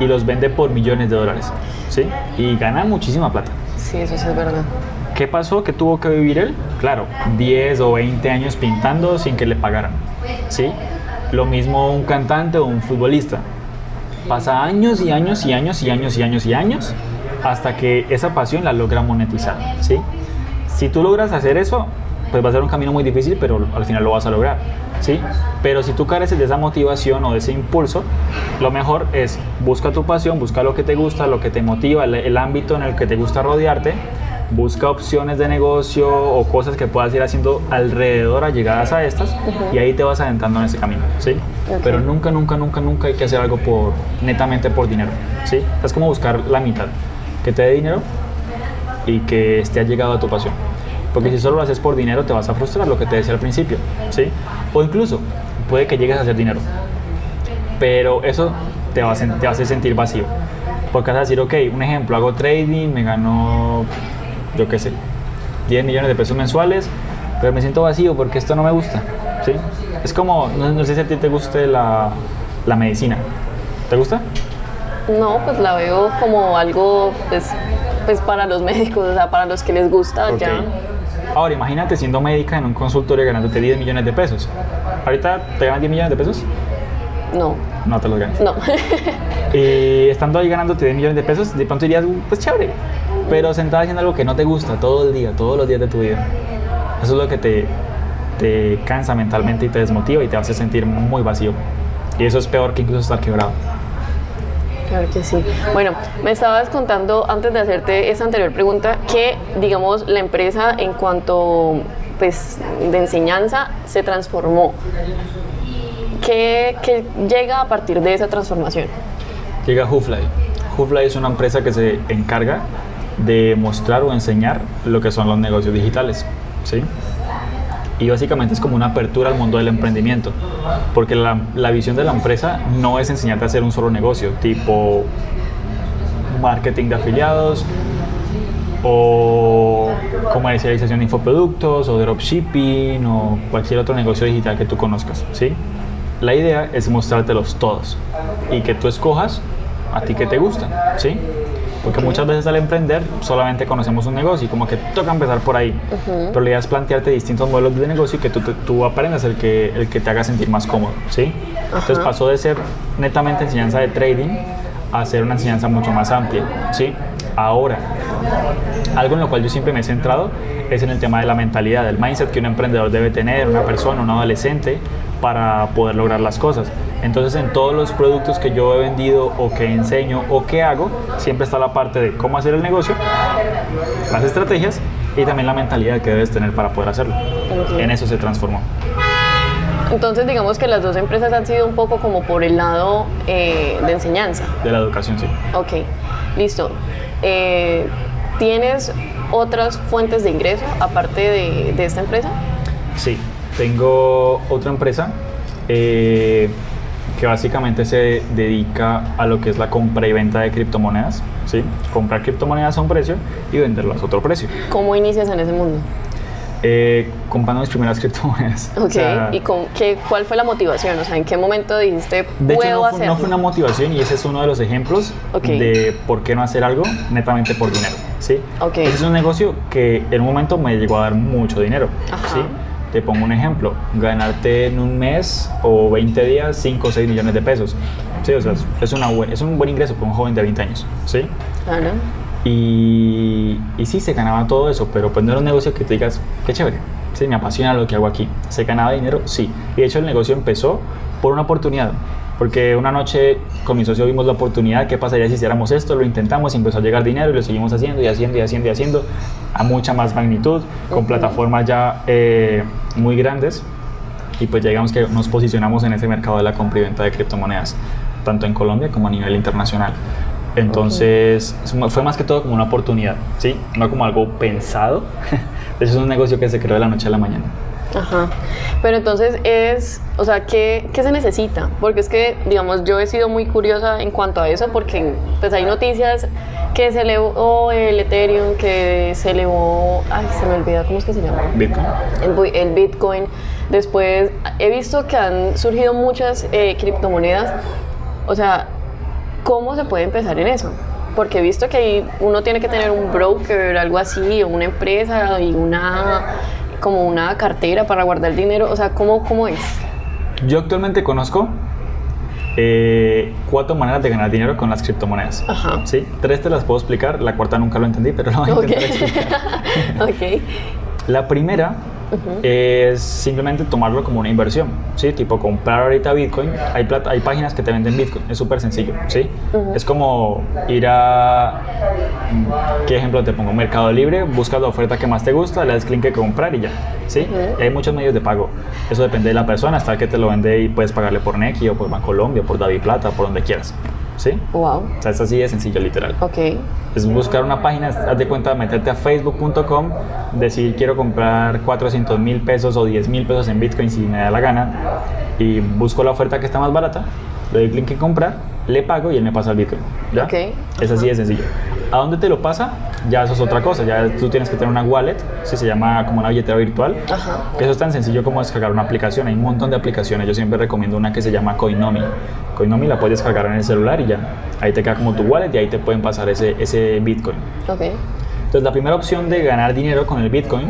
y los vende por millones de dólares, ¿sí? Y gana muchísima plata. Sí, eso sí es verdad. ¿Qué pasó? ¿Qué tuvo que vivir él? Claro, 10 o 20 años pintando sin que le pagaran. ¿sí? Lo mismo un cantante o un futbolista. Pasa años y años y años y años y años y años hasta que esa pasión la logra monetizar. ¿sí? Si tú logras hacer eso, pues va a ser un camino muy difícil, pero al final lo vas a lograr. ¿sí? Pero si tú careces de esa motivación o de ese impulso, lo mejor es busca tu pasión, busca lo que te gusta, lo que te motiva, el ámbito en el que te gusta rodearte busca opciones de negocio o cosas que puedas ir haciendo alrededor a llegadas a estas y ahí te vas adentrando en ese camino, ¿sí? Pero nunca, nunca, nunca, nunca hay que hacer algo por netamente por dinero, ¿sí? Es como buscar la mitad, que te dé dinero y que esté llegado a tu pasión. Porque si solo lo haces por dinero te vas a frustrar, lo que te decía al principio, ¿sí? O incluso puede que llegues a hacer dinero, pero eso te va a, te va a hacer sentir vacío. Porque vas a decir, ok, un ejemplo, hago trading, me gano yo qué sé, 10 millones de pesos mensuales, pero me siento vacío porque esto no me gusta. ¿sí? Es como, no, sé si a ti te guste la, la, medicina. ¿Te gusta? No, pues la veo como algo pues, pues para los médicos, o sea, para los que les gusta ya. Ahora, imagínate siendo médica en un consultorio ganándote 10 millones de pesos. ¿Ahorita te ganan 10 millones de pesos? No. No te los ganas. No. y estando ahí ganándote 10 millones de pesos, de pronto dirías, pues chévere, pero sentada haciendo algo que no te gusta todo el día, todos los días de tu vida. Eso es lo que te, te cansa mentalmente y te desmotiva y te hace sentir muy vacío. Y eso es peor que incluso estar quebrado. Claro que sí. Bueno, me estabas contando antes de hacerte esa anterior pregunta que, digamos, la empresa en cuanto pues, de enseñanza se transformó. ¿Qué, ¿Qué, llega a partir de esa transformación? Llega Hoofly. Hoofly es una empresa que se encarga de mostrar o enseñar lo que son los negocios digitales. ¿sí? Y básicamente es como una apertura al mundo del emprendimiento, porque la, la visión de la empresa no es enseñarte a hacer un solo negocio, tipo marketing de afiliados o comercialización de infoproductos o dropshipping o cualquier otro negocio digital que tú conozcas, ¿sí? La idea es mostrártelos todos y que tú escojas a ti que te gusta, ¿sí? Porque muchas veces al emprender solamente conocemos un negocio y como que toca empezar por ahí. Pero la idea es plantearte distintos modelos de negocio y que tú, tú aprendas el que, el que te haga sentir más cómodo, ¿sí? Entonces pasó de ser netamente enseñanza de trading a ser una enseñanza mucho más amplia, ¿sí? Ahora, algo en lo cual yo siempre me he centrado es en el tema de la mentalidad, del mindset que un emprendedor debe tener, una persona, un adolescente, para poder lograr las cosas. Entonces en todos los productos que yo he vendido o que enseño o que hago, siempre está la parte de cómo hacer el negocio, las estrategias y también la mentalidad que debes tener para poder hacerlo. En eso se transformó. Entonces, digamos que las dos empresas han sido un poco como por el lado eh, de enseñanza. De la educación, sí. Ok, listo. Eh, ¿Tienes otras fuentes de ingreso aparte de, de esta empresa? Sí, tengo otra empresa eh, que básicamente se dedica a lo que es la compra y venta de criptomonedas. ¿sí? Comprar criptomonedas a un precio y venderlas a otro precio. ¿Cómo inicias en ese mundo? Eh, comprando mis primeras criptomonedas. Ok, O sea, ¿y con qué, cuál fue la motivación? O sea, ¿en qué momento dijiste, de puedo hecho, no fue, hacerlo? no fue una motivación y ese es uno de los ejemplos Ok. de por qué no hacer algo netamente por dinero. ¿sí? Ok. Ese es un negocio que en un momento me llegó a dar mucho dinero. Ajá. ¿sí? Te pongo un ejemplo, ganarte en un mes o 20 días 5 o 6 millones de pesos. Sí, o sea, es- una buen- es un buen ingreso para un joven de 20 años. ¿sí? Claro. Y, y sí, se ganaba todo eso, pero pues no era un negocio que te digas, qué chévere, sí, me apasiona lo que hago aquí. ¿Se ganaba dinero? Sí. Y de hecho el negocio empezó por una oportunidad, porque una noche con mi socio vimos la oportunidad, ¿qué pasaría si hiciéramos esto? Lo intentamos empezó a llegar dinero y lo seguimos haciendo y haciendo y haciendo y haciendo a mucha más magnitud, con plataformas ya eh, muy grandes. Y pues ya digamos que nos posicionamos en ese mercado de la compra y venta de criptomonedas, tanto en Colombia como a nivel internacional. Entonces, es- fue más que todo como una oportunidad, ¿sí? No como algo pensado. Hecho, es un negocio que se creó de la noche a la mañana. Ajá. Pero entonces es, o sea, ¿qué, ¿qué se necesita? Porque es que, digamos, yo he sido muy curiosa en cuanto a eso, porque pues hay noticias que se elevó el Ethereum, que se elevó, ay, se me olvida, ¿cómo es que se llama? Bitcoin. el, Bitcoin. Después he visto que han surgido muchas eh, criptomonedas. O sea, ¿cómo se puede empezar en eso? Porque he visto que ahí uno tiene que tener un broker, algo así, o una empresa y una como una cartera para guardar dinero. O sea, ¿cómo, cómo es? Yo actualmente conozco eh, cuatro maneras de ganar dinero con las criptomonedas. Ajá. ¿Sí? Tres te las puedo explicar, la cuarta nunca lo entendí, pero la voy a intentar explicar. ok. La primera es simplemente tomarlo como una inversión, ¿sí? Tipo comprar ahorita Bitcoin, hay, hay páginas que te venden Bitcoin, es súper sencillo, ¿sí? Es como ir a, ¿qué ejemplo te pongo? Mercado Libre, buscas la oferta que más te gusta, le das clic en comprar y ya, ¿sí? Y hay muchos medios de pago, eso depende de la persona, hasta que te lo vende y puedes pagarle por Nequi o por Bancolombia, por David Plata, por donde quieras, ¿sí? Wow. O sea, es así de sencillo, literal Ok. es buscar una página, haz de cuenta, meterte a facebook.com, decir quiero comprar 400 mil pesos o 10 mil pesos en Bitcoin si me da la gana y busco la oferta que está más barata, le doy clic en comprar, le pago y él me pasa el Bitcoin. ¿ya? Ok. Es así de sencillo. ¿A dónde te lo pasa? Ya eso es otra cosa, ya tú tienes que tener una wallet, si se llama como una billetera virtual. Ajá. Eso es tan sencillo como descargar una aplicación. Hay un montón de aplicaciones. Yo siempre recomiendo una que se llama Coinomi. Coinomi la puedes descargar en el celular y ya. Ahí te queda como tu wallet y ahí te pueden pasar ese, ese Bitcoin. Ok. Entonces, la primera opción de ganar dinero con el Bitcoin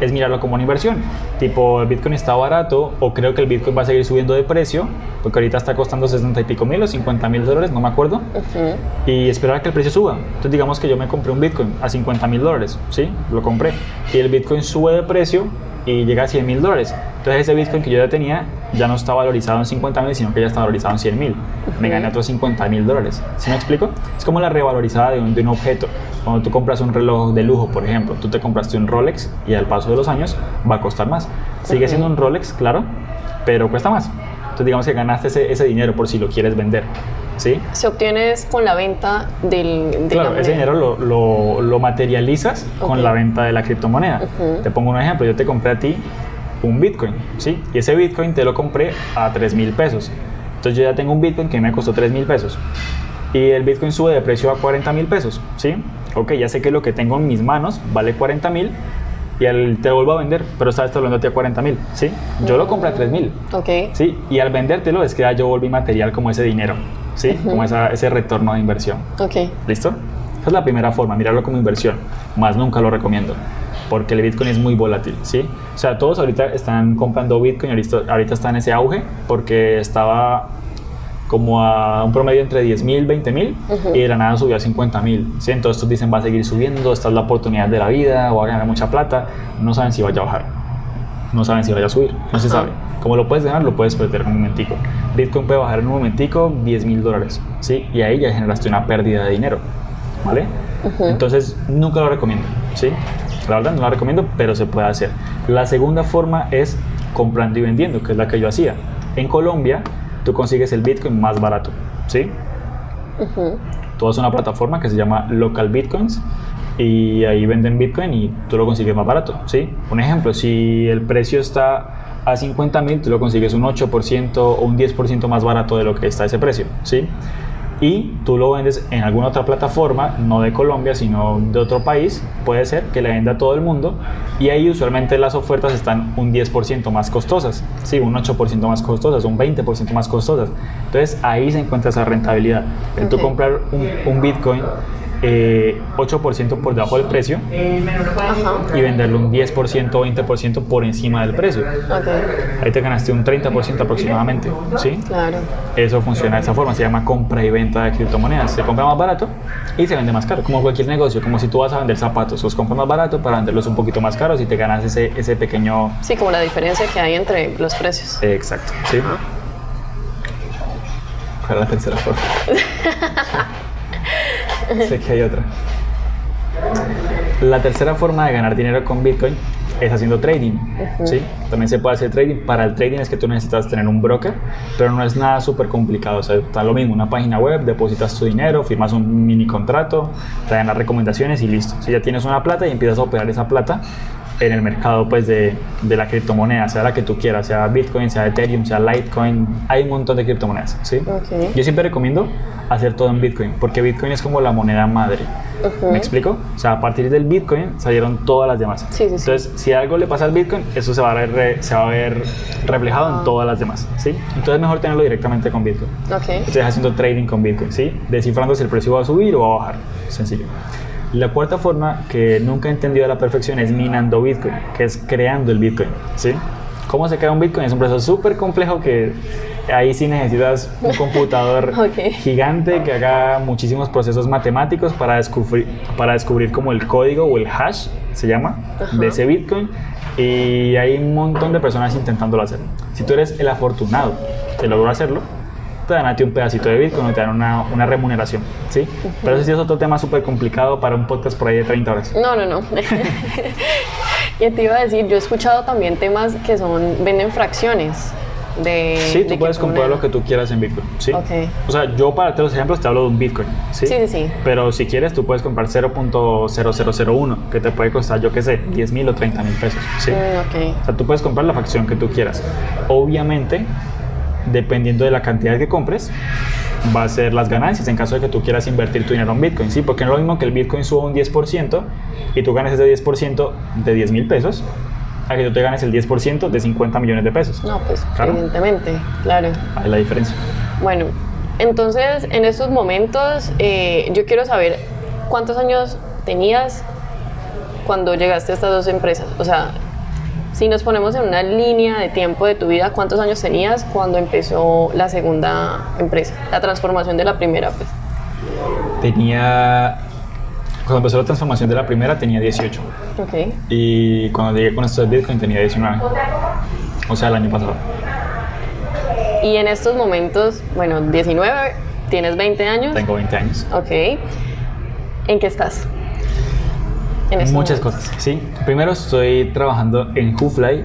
es mirarlo como una inversión. Tipo, el Bitcoin está barato o creo que el Bitcoin va a seguir subiendo de precio, porque ahorita está costando 60 y pico mil o 50 mil dólares, no me acuerdo Ujú. y esperar a que el precio suba. Entonces digamos que yo me compré un Bitcoin a 50 mil dólares, ¿sí? Lo compré. Y el Bitcoin sube de precio y llega a 100 mil dólares. Entonces ese Bitcoin que yo ya tenía ya no está valorizado en 50 mil, sino que ya está valorizado en 100 mil. Me gané otros 50 mil dólares. ¿Sí me explico? Es como la revalorizada de un, de un objeto. Cuando tú compras un reloj de lujo, por ejemplo, tú te compraste un Rolex y al paso de los años va a costar más. Sigue siendo un Rolex, claro, pero cuesta más. Entonces digamos que ganaste ese, ese dinero por si lo quieres vender. ¿Sí? Se obtiene con la venta del, de la Claro, ese moneda. dinero lo, lo, lo materializas Ok. con la venta de la criptomoneda. Ujú. Te pongo un ejemplo, yo te compré a ti un Bitcoin, ¿sí? Y ese Bitcoin te lo compré a 3 mil pesos. Entonces yo ya tengo un Bitcoin que me costó 3 mil pesos. Y el Bitcoin sube de precio a 40 mil pesos, ¿sí? Ok, ya sé que lo que tengo en mis manos vale 40 mil y al- te lo vuelvo a vender, pero esta vez te lo vendo a ti a 40 mil, ¿sí? Yo lo compré a 3 mil. Ok. ¿sí? Y al vendértelo es que ya yo volví material como ese dinero, ¿sí? Ujú. Como esa- ese retorno de inversión. Ok. ¿Listo? Esa es la primera forma, mirarlo como inversión. Más nunca lo recomiendo. Porque el Bitcoin es muy volátil, ¿sí? O sea, todos ahorita están comprando Bitcoin, ahorita, ahorita está en ese auge porque estaba como a un promedio entre 10 mil, 20 mil y de la nada subió a 50 mil. ¿sí? Entonces estos dicen va a seguir subiendo, esta es la oportunidad de la vida, voy a ganar mucha plata. No saben si vaya a bajar, no saben si vaya a subir, no se Ajá. sabe. Como lo puedes ganar, lo puedes perder en un momentico. Bitcoin puede bajar en un momentico 10 mil dólares, ¿sí? Y ahí ya generaste una pérdida de dinero, ¿vale? Entonces, nunca lo recomiendo, ¿sí? La verdad, no lo recomiendo, pero se puede hacer. La segunda forma es comprando y vendiendo, que es la que yo hacía. En Colombia, tú consigues el Bitcoin más barato, ¿sí? Tú vas a una plataforma que se llama Local Bitcoins y ahí venden Bitcoin y tú lo consigues más barato, ¿sí? Un ejemplo, si el precio está a 50 mil, tú lo consigues un 8% o un 10% más barato de lo que está ese precio, ¿sí? Y tú lo vendes en alguna otra plataforma, no de Colombia, sino de otro país, puede ser que le venda a todo el mundo y ahí usualmente las ofertas están un 10% más costosas, sí, un 8% más costosas, un 20% más costosas. Entonces ahí se encuentra esa rentabilidad. En tú comprar un, un Bitcoin 8% eh, por debajo del precio y venderlo un 10% o 20% por encima del precio. Ahí te ganaste un 30% aproximadamente. ¿sí? Claro. Eso funciona de esa forma, se llama compra y venta de criptomonedas. Se compra más barato y se vende más caro, como cualquier negocio, como si tú vas a vender zapatos, los compras más barato para venderlos un poquito más caros y te ganas ese, ese pequeño... Sí, como la diferencia que hay entre los precios. Exacto, ¿sí? ¿Cuál es la tercera forma? sé que hay otra. La tercera forma de ganar dinero con Bitcoin es haciendo trading. ¿sí? También se puede hacer trading. Para el trading es que tú necesitas tener un broker, pero no es nada súper complicado. O sea, está lo mismo, una página web, depositas tu dinero, firmas un mini contrato, te dan las recomendaciones y listo. Si ya tienes una plata y empiezas a operar esa plata en el mercado pues de, de la criptomoneda, sea la que tú quieras, sea Bitcoin, sea Ethereum, sea Litecoin, hay un montón de criptomonedas. ¿sí? Yo siempre recomiendo hacer todo en Bitcoin, porque Bitcoin es como la moneda madre. ¿Me explico? O sea, a partir del Bitcoin salieron todas las demás. Sí, sí, Entonces, si algo le pasa al Bitcoin, eso se va a ver, se va a ver reflejado en ah. todas las demás. ¿sí? Entonces, es mejor tenerlo directamente con Bitcoin. Okay. Estoy haciendo trading con Bitcoin, ¿sí? Descifrando si el precio va a subir o va a bajar. Sencillo. La cuarta forma que nunca he entendido a la perfección es minando Bitcoin, que es creando el Bitcoin, ¿sí? ¿Cómo se crea un Bitcoin? Es un proceso súper complejo que ahí sí necesitas un computador gigante que haga muchísimos procesos matemáticos para descubrir, para descubrir como el código o el hash, se llama, de ese Bitcoin. Y hay un montón de personas intentándolo hacer. Si tú eres el afortunado que logró hacerlo, te dan a ti un pedacito de Bitcoin o te dan una, una remuneración, ¿sí? Pero ese sí es otro tema súper complicado para un podcast por ahí de 30 horas. No, no, no. y te iba a decir, yo he escuchado también temas que son, venden fracciones. De, sí, tú puedes comprar lo que tú quieras en Bitcoin. ¿sí? Okay. O sea, yo para los ejemplos te hablo de un Bitcoin. ¿sí? Sí, sí, Pero si quieres, tú puedes comprar 0.0001, que te puede costar, yo qué sé, 10 mil o 30 mil pesos. ¿sí? Mm, okay. O sea, tú puedes comprar la fracción que tú quieras. Obviamente, dependiendo de la cantidad que compres, va a ser las ganancias en caso de que tú quieras invertir tu dinero en Bitcoin, ¿sí? Porque no es lo mismo que el Bitcoin suba un 10% y tú ganes ese 10% de 10 mil pesos a que tú te ganes el 10% de 50 millones de pesos. No, pues evidentemente, claro. Hay la diferencia. Bueno, entonces en estos momentos eh, yo quiero saber cuántos años tenías cuando llegaste a estas dos empresas. O sea, si nos ponemos en una línea de tiempo de tu vida, ¿cuántos años tenías cuando empezó la segunda empresa? La transformación de la primera, pues. Tenía. Cuando empezó la transformación de la primera tenía 18. Ok. Y cuando llegué con esto de Bitcoin tenía 19. O sea, el año pasado. Y en estos momentos, bueno, 19, tienes 20 años. Tengo 20 años. Ok. ¿En qué estás? Muchas cosas, sí. Primero estoy trabajando en WhoFly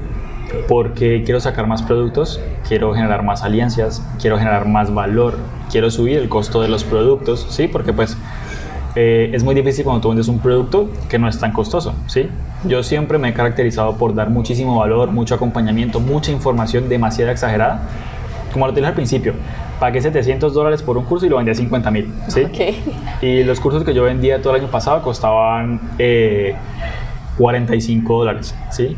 porque quiero sacar más productos, quiero generar más alianzas, quiero generar más valor, quiero subir el costo de los productos, ¿sí? Porque pues eh, es muy difícil cuando tú vendes un producto que no es tan costoso, ¿sí? Yo siempre me he caracterizado por dar muchísimo valor, mucho acompañamiento, mucha información demasiado exagerada, como lo dije al principio pagué 700 dólares por un curso y lo vendía a 50 mil. ¿sí? Y los cursos que yo vendía todo el año pasado costaban 45 eh, dólares. ¿sí?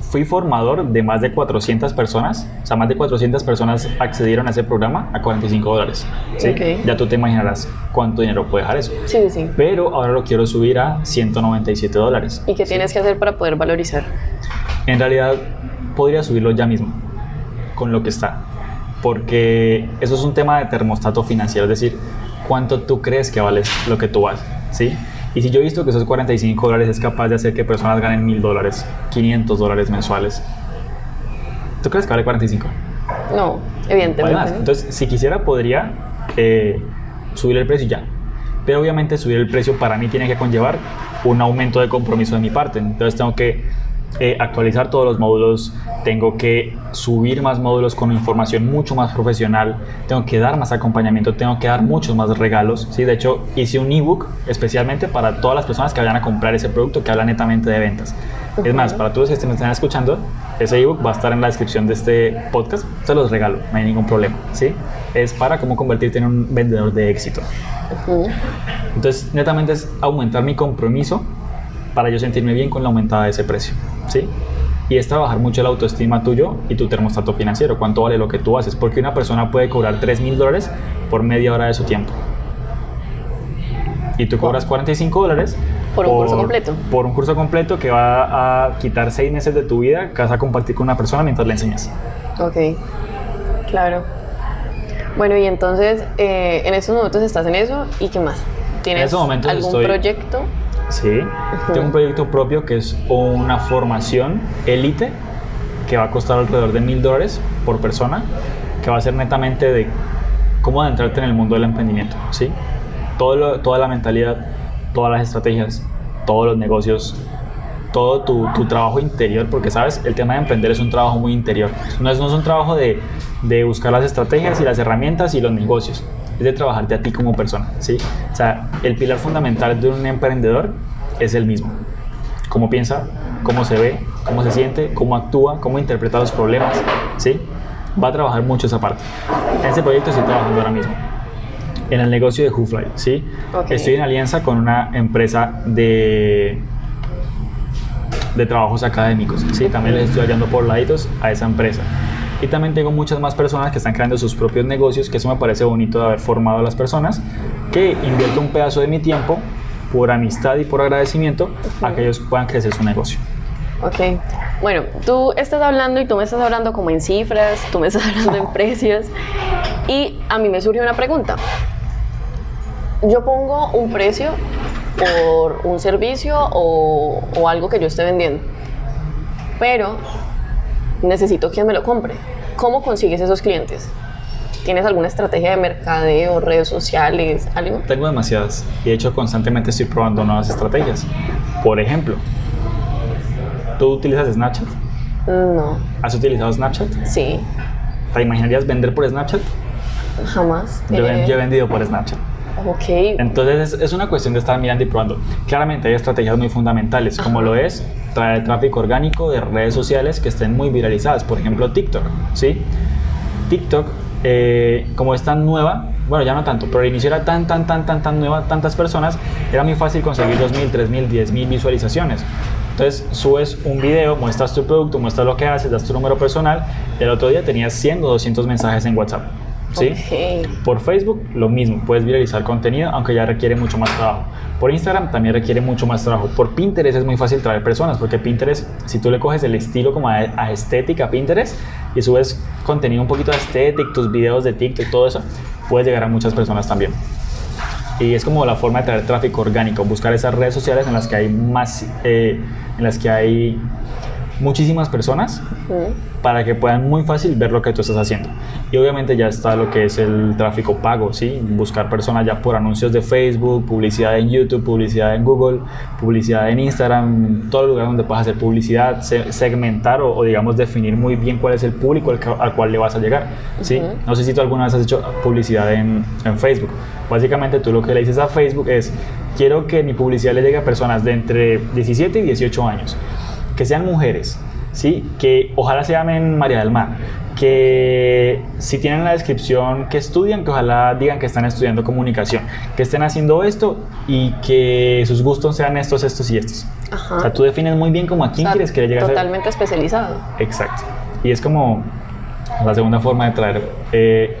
Fui formador de más de 400 personas, o sea, más de 400 personas accedieron a ese programa a 45 dólares. ¿sí? Ya tú te imaginarás cuánto dinero puede dejar eso. Sí, sí. Pero ahora lo quiero subir a 197 dólares. ¿Y qué tienes que hacer para poder valorizar? En realidad, podría subirlo ya mismo, con lo que está porque eso es un tema de termostato financiero, es decir, cuánto tú crees que vale lo que tú vas, ¿sí? Y si yo he visto que esos 45 dólares es capaz de hacer que personas ganen 1000 dólares, 500 dólares mensuales, ¿tú crees que vale 45? No, evidentemente. Entonces, si quisiera, podría eh, subir el precio ya. Pero obviamente subir el precio para mí tiene que conllevar un aumento de compromiso de mi parte. Entonces tengo que eh, actualizar todos los módulos, tengo que subir más módulos con información mucho más profesional, tengo que dar más acompañamiento, tengo que dar muchos más regalos. ¿sí? De hecho, hice un ebook especialmente para todas las personas que vayan a comprar ese producto que habla netamente de ventas. Es más, para todos los que me están escuchando, ese ebook va a estar en la descripción de este podcast, se los regalo, no hay ningún problema. ¿sí? Es para cómo convertirte en un vendedor de éxito. Entonces, netamente es aumentar mi compromiso para yo sentirme bien con la aumentada de ese precio. ¿sí? Y es trabajar mucho la autoestima tuyo y tu termostato financiero, cuánto vale lo que tú haces, porque una persona puede cobrar 3 mil dólares por media hora de su tiempo. Y tú cobras 45 dólares por un curso completo. Por un curso completo que va a quitar 6 meses de tu vida que vas a compartir con una persona mientras le enseñas. Ok, claro. Bueno, y entonces eh, en estos momentos estás en eso y qué más? ¿Tienes algún proyecto? Sí, tengo un proyecto propio que es una formación élite que va a costar alrededor de mil dólares por persona, que va a ser netamente de cómo adentrarte en el mundo del emprendimiento, ¿sí? Todo toda la mentalidad, todas las estrategias, todos los negocios, todo tu, tu, trabajo interior, porque sabes, el tema de emprender es un trabajo muy interior. No es, no es un trabajo de, de buscar las estrategias y las herramientas y los negocios es de trabajarte a ti como persona, ¿sí? O sea, el pilar fundamental de un emprendedor es el mismo. Cómo piensa, cómo se ve, cómo se siente, cómo actúa, cómo interpreta los problemas, ¿sí? Va a trabajar mucho esa parte. En ese proyecto estoy trabajando ahora mismo. En el negocio de WhoFly, ¿sí? Estoy en alianza con una empresa de de trabajos académicos, ¿sí? También les estoy hallando por laditos a esa empresa. Y también tengo muchas más personas que están creando sus propios negocios, que eso me parece bonito de haber formado a las personas, que invierto un pedazo de mi tiempo por amistad y por agradecimiento a que ellos puedan crecer su negocio. Ok, bueno, tú estás hablando y tú me estás hablando como en cifras, tú me estás hablando en precios y a mí me surge una pregunta. Yo pongo un precio por un servicio o, o algo que yo esté vendiendo, pero necesito quien me lo compre. ¿Cómo consigues esos clientes? ¿Tienes alguna estrategia de mercadeo, redes sociales, algo? Tengo demasiadas y de hecho constantemente estoy probando nuevas estrategias. Por ejemplo, ¿tú utilizas Snapchat? No. ¿Has utilizado Snapchat? Sí. ¿Te imaginarías vender por Snapchat? Jamás. Yo, he vendido por Snapchat. Ok. Entonces es, una cuestión de estar mirando y probando. Claramente hay estrategias muy fundamentales, como lo es traer tráfico orgánico de redes sociales que estén muy viralizadas. Por ejemplo, TikTok. ¿sí? TikTok, eh, como es tan nueva, bueno, ya no tanto, pero al inicio era tan, tan, tan, tan, tan nueva, tantas personas, era muy fácil conseguir 2.000, 3.000, 10.000 visualizaciones. Entonces subes un video, muestras tu producto, muestras lo que haces, das tu número personal. El otro día tenías 100 o 200 mensajes en WhatsApp. ¿Sí? Por Facebook lo mismo, puedes viralizar contenido, aunque ya requiere mucho más trabajo. Por Instagram también requiere mucho más trabajo. Por Pinterest es muy fácil traer personas, porque Pinterest, si tú le coges el estilo como a, estética a Pinterest y subes contenido un poquito estético, tus videos de TikTok, todo eso, puedes llegar a muchas personas también. Y es como la forma de traer tráfico orgánico, buscar esas redes sociales en las que hay más, eh, en las que hay muchísimas personas para que puedan muy fácil ver lo que tú estás haciendo. Y obviamente ya está lo que es el tráfico pago, ¿sí? Buscar personas ya por anuncios de Facebook, publicidad en YouTube, publicidad en Google, publicidad en Instagram, todo lugar donde puedas hacer publicidad, segmentar o, digamos definir muy bien cuál es el público al, cual le vas a llegar, ¿sí? No sé si tú alguna vez has hecho publicidad en, en Facebook. Básicamente tú lo que le dices a Facebook es, quiero que mi publicidad le llegue a personas de entre 17 y 18 años que sean mujeres, ¿sí? que ojalá se llamen María del Mar, que si tienen la descripción que estudian, que ojalá digan que están estudiando comunicación, que estén haciendo esto y que sus gustos sean estos, estos y estos. O sea, tú defines muy bien como a quién quieres que le llegue Totalmente especializado. Exacto. Y es como la segunda forma de traer eh,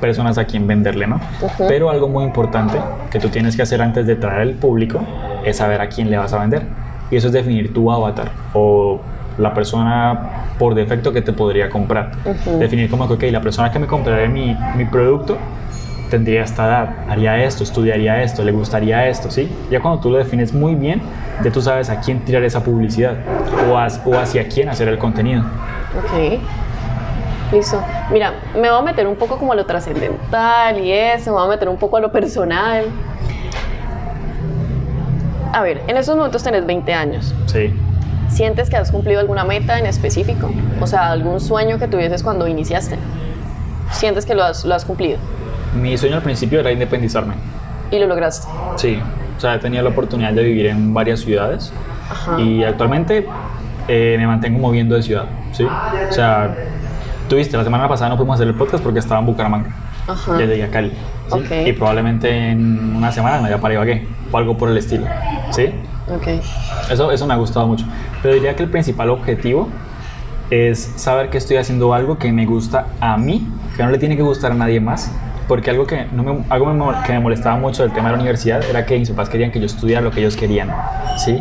personas a quien venderle, ¿no? Pero algo muy importante que tú tienes que hacer antes de traer al público es saber a quién le vas a vender y eso es definir tu avatar o la persona por defecto que te podría comprar. Definir como que, ok, la persona que me compraría mi, mi, producto tendría esta edad, haría esto, estudiaría esto, le gustaría esto, ¿sí? Ya cuando tú lo defines muy bien, ya tú sabes a quién tirar esa publicidad o, o hacia quién hacer el contenido. Ok. Listo. Mira, me voy a meter un poco como a lo trascendental y eso, me voy a meter un poco a lo personal a ver, en estos momentos tenés 20 años. Sí. ¿sientes que has cumplido alguna meta en específico? O sea, algún sueño que tuvieses cuando iniciaste. ¿Sientes que lo has, lo has cumplido? Mi sueño al principio era independizarme. ¿Y lo lograste? Sí, o sea, he tenido la oportunidad de vivir en varias ciudades Ajá. y actualmente eh, me mantengo moviendo de ciudad, ¿sí? O sea, tuviste, la semana pasada no pudimos hacer el podcast porque estaba en Bucaramanga. Ajá. Ya llegué a Cali. ¿sí? Ok. Y probablemente en una semana me vaya para Ibagué o algo por el estilo, ¿sí? Ok. Eso, eso me ha gustado mucho. Pero diría que el principal objetivo es saber que estoy haciendo algo que me gusta a mí, que no le tiene que gustar a nadie más. Porque algo que, no me, algo que me molestaba mucho del tema de la universidad era que mis papás querían que yo estudiara lo que ellos querían, ¿sí?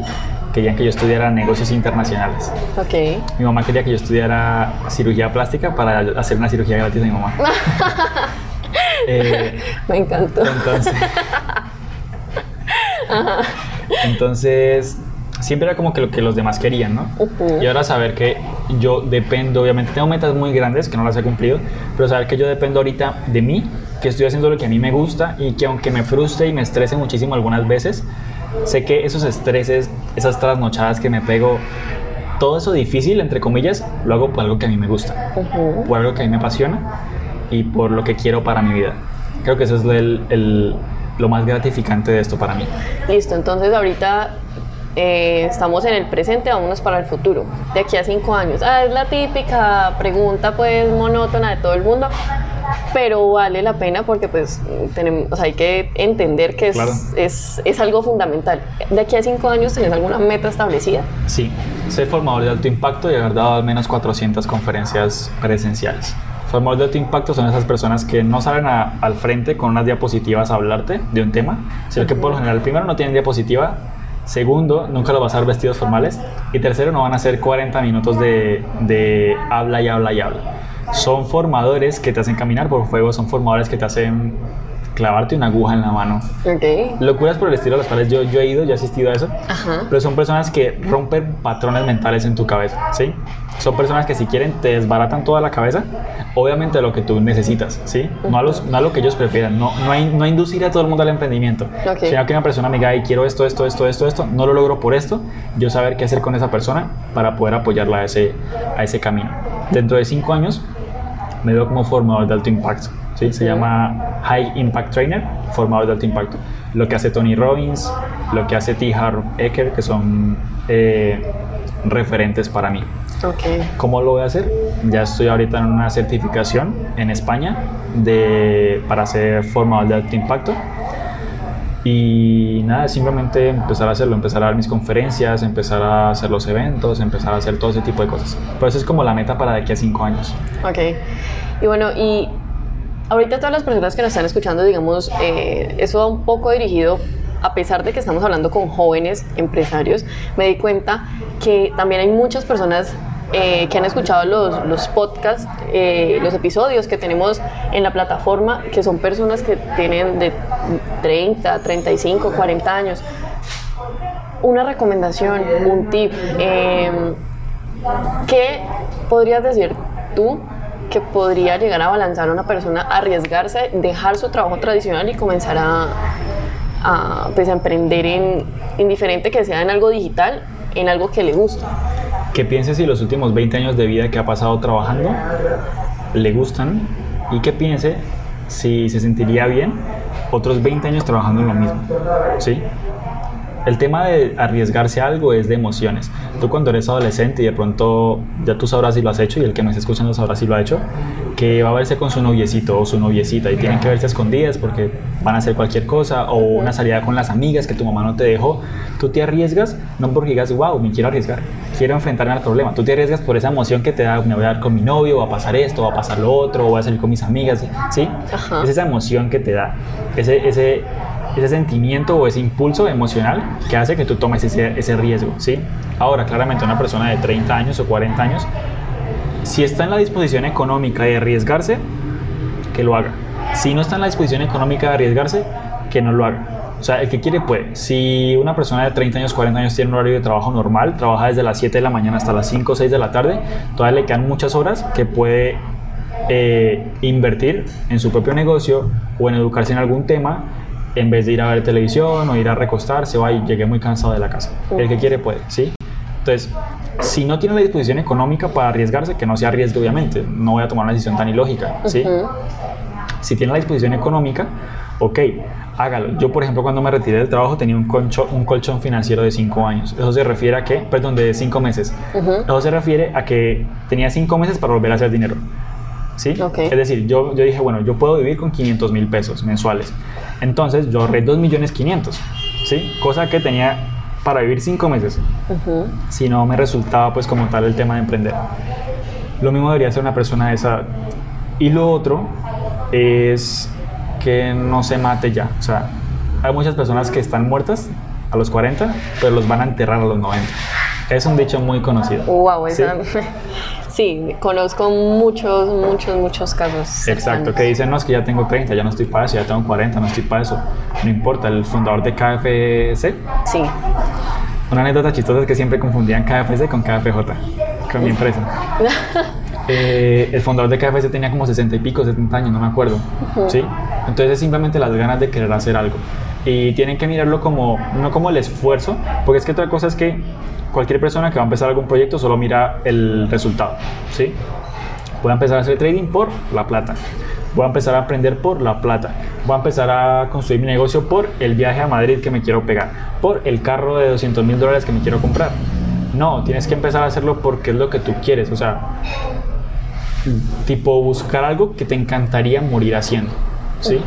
Querían que yo estudiara negocios internacionales. Ok. Mi mamá quería que yo estudiara cirugía plástica para hacer una cirugía gratis a mi mamá. Eh, Me encantó. entonces, entonces, siempre era como que lo que los demás querían, ¿no? Y ahora saber que yo dependo, obviamente tengo metas muy grandes que no las he cumplido, pero saber que yo dependo ahorita de mí, que estoy haciendo lo que a mí me gusta y que aunque me frustre y me estrese muchísimo algunas veces, sé que esos estreses, esas trasnochadas que me pego, todo eso difícil, entre comillas, lo hago por algo que a mí me gusta por algo que a mí me apasiona y por lo que quiero para mi vida. Creo que eso es el- el- lo más gratificante de esto para mí. Listo, entonces ahorita eh, estamos en el presente, vámonos para el futuro. De aquí a cinco años. Ah, es la típica pregunta pues monótona de todo el mundo, pero vale la pena porque pues tenemos, o sea, hay que entender que es, Claro. es, es algo fundamental. De aquí a cinco años, ¿tienes alguna meta establecida? Sí, soy formador de alto impacto y haber dado al menos 400 conferencias presenciales. Formadores de alto impacto son esas personas que no salen a- al frente con unas diapositivas a hablarte de un tema, sino que por lo general, primero, no tienen diapositiva, segundo, nunca lo vas a ver vestidos formales, y tercero, no van a hacer 40 minutos de, de habla y habla y habla. Son formadores que te hacen caminar por fuego, son formadores que te hacen clavarte una aguja en la mano. Ok. Locuras por el estilo a las cuales yo, yo he ido, yo he asistido a eso. Ajá. Pero son personas que rompen patrones mentales en tu cabeza, ¿sí? Son personas que si quieren te desbaratan toda la cabeza, obviamente a lo que tú necesitas, ¿sí? No a, los, no a lo que ellos prefieran, no, no, hay, no inducir a todo el mundo al emprendimiento, Ok. sino que una persona me diga, "Ay, quiero esto, esto, esto, esto, esto, no lo logro por esto, yo saber qué hacer con esa persona para poder apoyarla a ese, a ese camino. Dentro de cinco años me veo como formador de alto impacto. ¿sí? Se llama High Impact Trainer, formador de alto impacto. Lo que hace Tony Robbins, lo que hace T. Harv Eker, que son eh, referentes para mí. Ok. ¿Cómo lo voy a hacer? Ya estoy ahorita en una certificación en España de, para ser formador de alto impacto. Y nada, simplemente empezar a hacerlo, empezar a dar mis conferencias, empezar a hacer los eventos, empezar a hacer todo ese tipo de cosas. Pero eso es como la meta para de aquí a cinco años. Ok. Y bueno, y ahorita todas las personas que nos están escuchando, digamos, eh, eso va un poco dirigido, a pesar de que estamos hablando con jóvenes empresarios, me di cuenta que también hay muchas personas eh, que han escuchado los, los podcasts, eh, los episodios que tenemos en la plataforma, que son personas que tienen de 30, 35, 40 años. Una recomendación, un tip. em, ¿Qué podrías decir tú que podría llegar a balanzar a una persona, arriesgarse, dejar su trabajo tradicional y comenzar a, pues, a emprender en, indiferente que sea en algo digital, en algo que le gusta? Que piense si los últimos 20 años de vida que ha pasado trabajando le gustan y que piense si se sentiría bien otros 20 años trabajando en lo mismo. ¿Sí? El tema de arriesgarse a algo es de emociones. Tú cuando eres adolescente y de pronto ya tú sabrás si lo has hecho y el que me está escuchando sabrá si lo ha hecho, que va a verse con su noviecito o su noviecita y tienen que verse escondidas porque van a hacer cualquier cosa o una salida con las amigas que tu mamá no te dejó. Tú te arriesgas no porque digas, wow, me quiero arriesgar, quiero enfrentarme al problema. Tú te arriesgas por esa emoción que te da, me voy a dar con mi novio, va a pasar esto, va a pasar lo otro, voy a salir con mis amigas, ¿sí? Ajá. Es esa emoción que te da, ese, ese, ese sentimiento o ese impulso emocional que hace que tú tomes ese, ese riesgo, ¿sí? Ahora, claramente una persona de 30 años o 40 años, si está en la disposición económica de arriesgarse, que lo haga. Si no está en la disposición económica de arriesgarse, que no lo haga. O sea, el que quiere puede. Si una persona de 30 años, 40 años tiene un horario de trabajo normal, trabaja desde las 7 de la mañana hasta las 5 o 6 de la tarde, todavía le quedan muchas horas que puede eh, invertir en su propio negocio o en educarse en algún tema en vez de ir a ver televisión o ir a recostarse o ay, llegué muy cansado de la casa. El que quiere puede, ¿sí? Entonces, si no tiene la disposición económica para arriesgarse, que no se arriesgue obviamente, no voy a tomar una decisión tan ilógica, ¿sí? Si tiene la disposición económica, ok, hágalo. Yo, por ejemplo, cuando me retiré del trabajo tenía un, concho- un colchón financiero de 5 años. Eso se refiere a que, perdón, de 5 meses. Eso se refiere a que tenía 5 meses para volver a hacer dinero. ¿Sí? Ok. Es decir, yo, yo dije, bueno, yo puedo vivir con 500 mil pesos mensuales. Entonces, yo ahorré 2 millones 500. ¿Sí? Cosa que tenía para vivir 5 meses Ujú. si no me resultaba pues como tal el tema de emprender. Lo mismo debería ser una persona de esa edad. Y lo otro es que no se mate ya. O sea, hay muchas personas que están muertas a los 40, pero los van a enterrar a los 90. Es un dicho muy conocido. Wow, esa... Sí, conozco muchos, muchos, muchos casos. Exacto, que dicen, no, es que ya tengo 30, ya no estoy para eso, ya tengo 40, no estoy para eso. No importa, el fundador de KFC, Sí. una anécdota chistosa es que siempre confundían KFC con KFJ, con mi empresa. Eh, el fundador de KFC tenía como 60 y pico, 70 años, no me acuerdo. ¿sí? Entonces es simplemente las ganas de querer hacer algo. Y tienen que mirarlo como, no como el esfuerzo, porque es que otra cosa es que cualquier persona que va a empezar algún proyecto solo mira el resultado. ¿sí? Voy a empezar a hacer trading por la plata. Voy a empezar a aprender por la plata. Voy a empezar a construir mi negocio por el viaje a Madrid que me quiero pegar. Por el carro de 200 mil dólares que me quiero comprar. No, tienes que empezar a hacerlo porque es lo que tú quieres. O sea, tipo buscar algo que te encantaría morir haciendo. ¿Sí?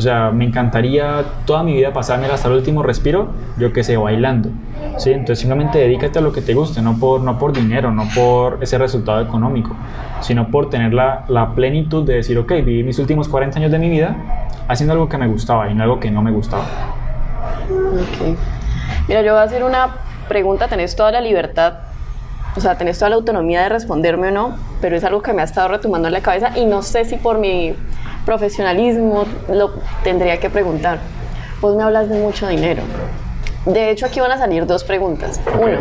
O sea, me encantaría toda mi vida pasármela hasta el último respiro, yo que sé, bailando. ¿sí? Entonces simplemente dedícate a lo que te guste, no por, no por dinero, no por ese resultado económico, sino por tener la, la plenitud de decir, ok, viví mis últimos 40 años de mi vida haciendo algo que me gustaba y no algo que no me gustaba. Ok. Mira, yo voy a hacer una pregunta, tenés toda la libertad, o sea, tenés toda la autonomía de responderme o no, pero es algo que me ha estado retumando en la cabeza y no sé si por mi profesionalismo lo tendría que preguntar. Vos me hablas de mucho dinero. De hecho, aquí van a salir dos preguntas. Uno,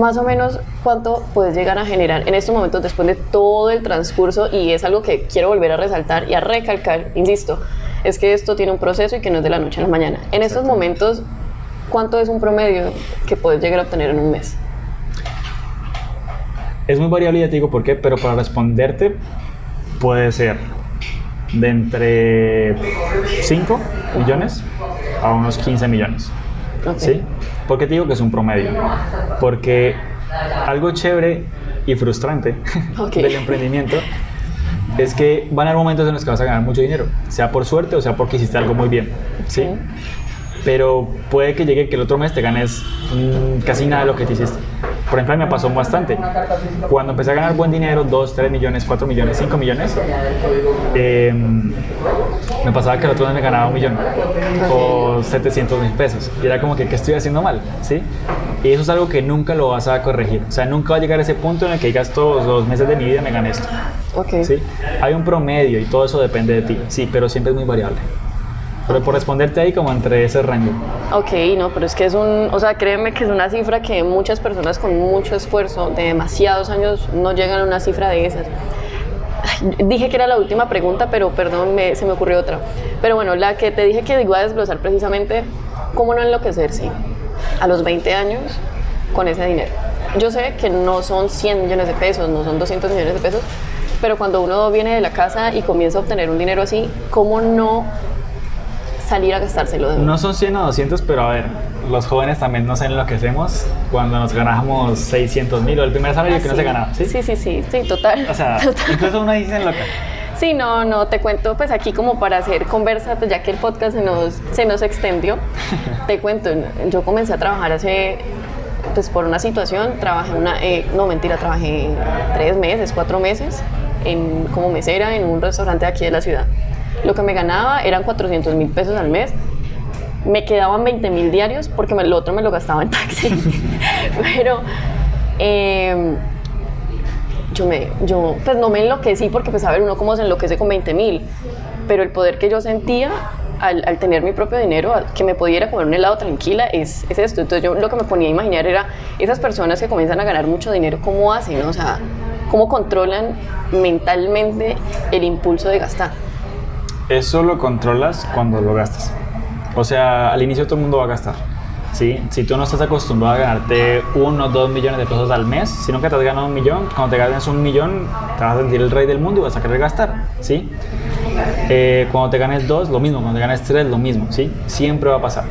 más o menos cuánto puedes llegar a generar en estos momentos después de todo el transcurso y es algo que quiero volver a resaltar y a recalcar, insisto, es que esto tiene un proceso y que no es de la noche a la mañana. En estos momentos, ¿cuánto es un promedio que puedes llegar a obtener en un mes? Es muy variable ya te digo por qué, pero para responderte puede ser de entre 5 millones a unos 15 millones. ¿Sí? ¿Por qué te digo que es un promedio? Porque algo chévere y frustrante del emprendimiento es que van a haber momentos en los que vas a ganar mucho dinero, sea por suerte o sea porque hiciste algo muy bien. ¿sí? Pero puede que llegue que el otro mes te ganes mm, casi nada de lo que te hiciste. Por ejemplo, a mí me pasó bastante. Cuando empecé a ganar buen dinero, 2, 3 millones, 4 millones, 5 millones, eh, me pasaba que el otro mes me ganaba un millón o 700 mil pesos. Y era como que, ¿qué estoy haciendo mal? ¿Sí? Y eso es algo que nunca lo vas a corregir. O sea, nunca va a llegar a ese punto en el que digas todos los meses de mi vida me gané esto. Ok. ¿Sí? Hay un promedio y todo eso depende de ti. Sí, pero siempre es muy variable. Pero por responderte ahí como entre ese rango. Ok, no, pero es que es un, o sea, créeme que es una cifra que muchas personas con mucho esfuerzo de demasiados años no llegan a una cifra de esas. Dije que era la última pregunta, pero perdón, me- se me ocurrió otra. Pero bueno, la que te dije que iba a desglosar precisamente, ¿cómo no enloquecerse a los 20 años con ese dinero? Yo sé que no son 100 millones de pesos, no son 200 millones de pesos, pero cuando uno viene de la casa y comienza a obtener un dinero así, ¿cómo no salir a gastárselo de? No son 100 o 200, pero a ver, los jóvenes también nos enloquecemos cuando nos ganábamos 600 mil o el primer salario que no se ganaba. ¿sí? Sí, sí, sí, sí, total. O sea, Total. incluso uno dice loca. Sí, no, no, te cuento pues aquí como para hacer conversa, pues ya que el podcast se nos, se nos extendió, te cuento, yo comencé a trabajar hace, pues por una situación, trabajé una, eh, no mentira, trabajé tres meses, cuatro meses en, como mesera en un restaurante aquí de la ciudad. Lo que me ganaba eran 400 mil pesos al mes. Me quedaban 20 mil diarios porque me- el otro me lo gastaba en taxi. Pero em, yo me, yo, pues no me enloquecí porque, pues, a ver, uno cómo se enloquece con 20 mil, pero el poder que yo sentía al, tener mi propio dinero, que me pudiera comer un helado tranquila, es, es esto. Entonces yo lo que me ponía a imaginar era esas personas que comienzan a ganar mucho dinero, ¿cómo hacen? O sea, ¿cómo controlan mentalmente el impulso de gastar? Eso lo controlas cuando lo gastas. O sea, al inicio todo el mundo va a gastar. ¿sí? Si tú no estás acostumbrado a ganarte uno o dos millones de pesos al mes, si nunca te has ganado un millón, cuando te ganes un millón, te vas a sentir el rey del mundo y vas a querer gastar, ¿sí? Eh, cuando te ganes dos, lo mismo, cuando te ganes tres, lo mismo, ¿sí? Siempre va a pasar.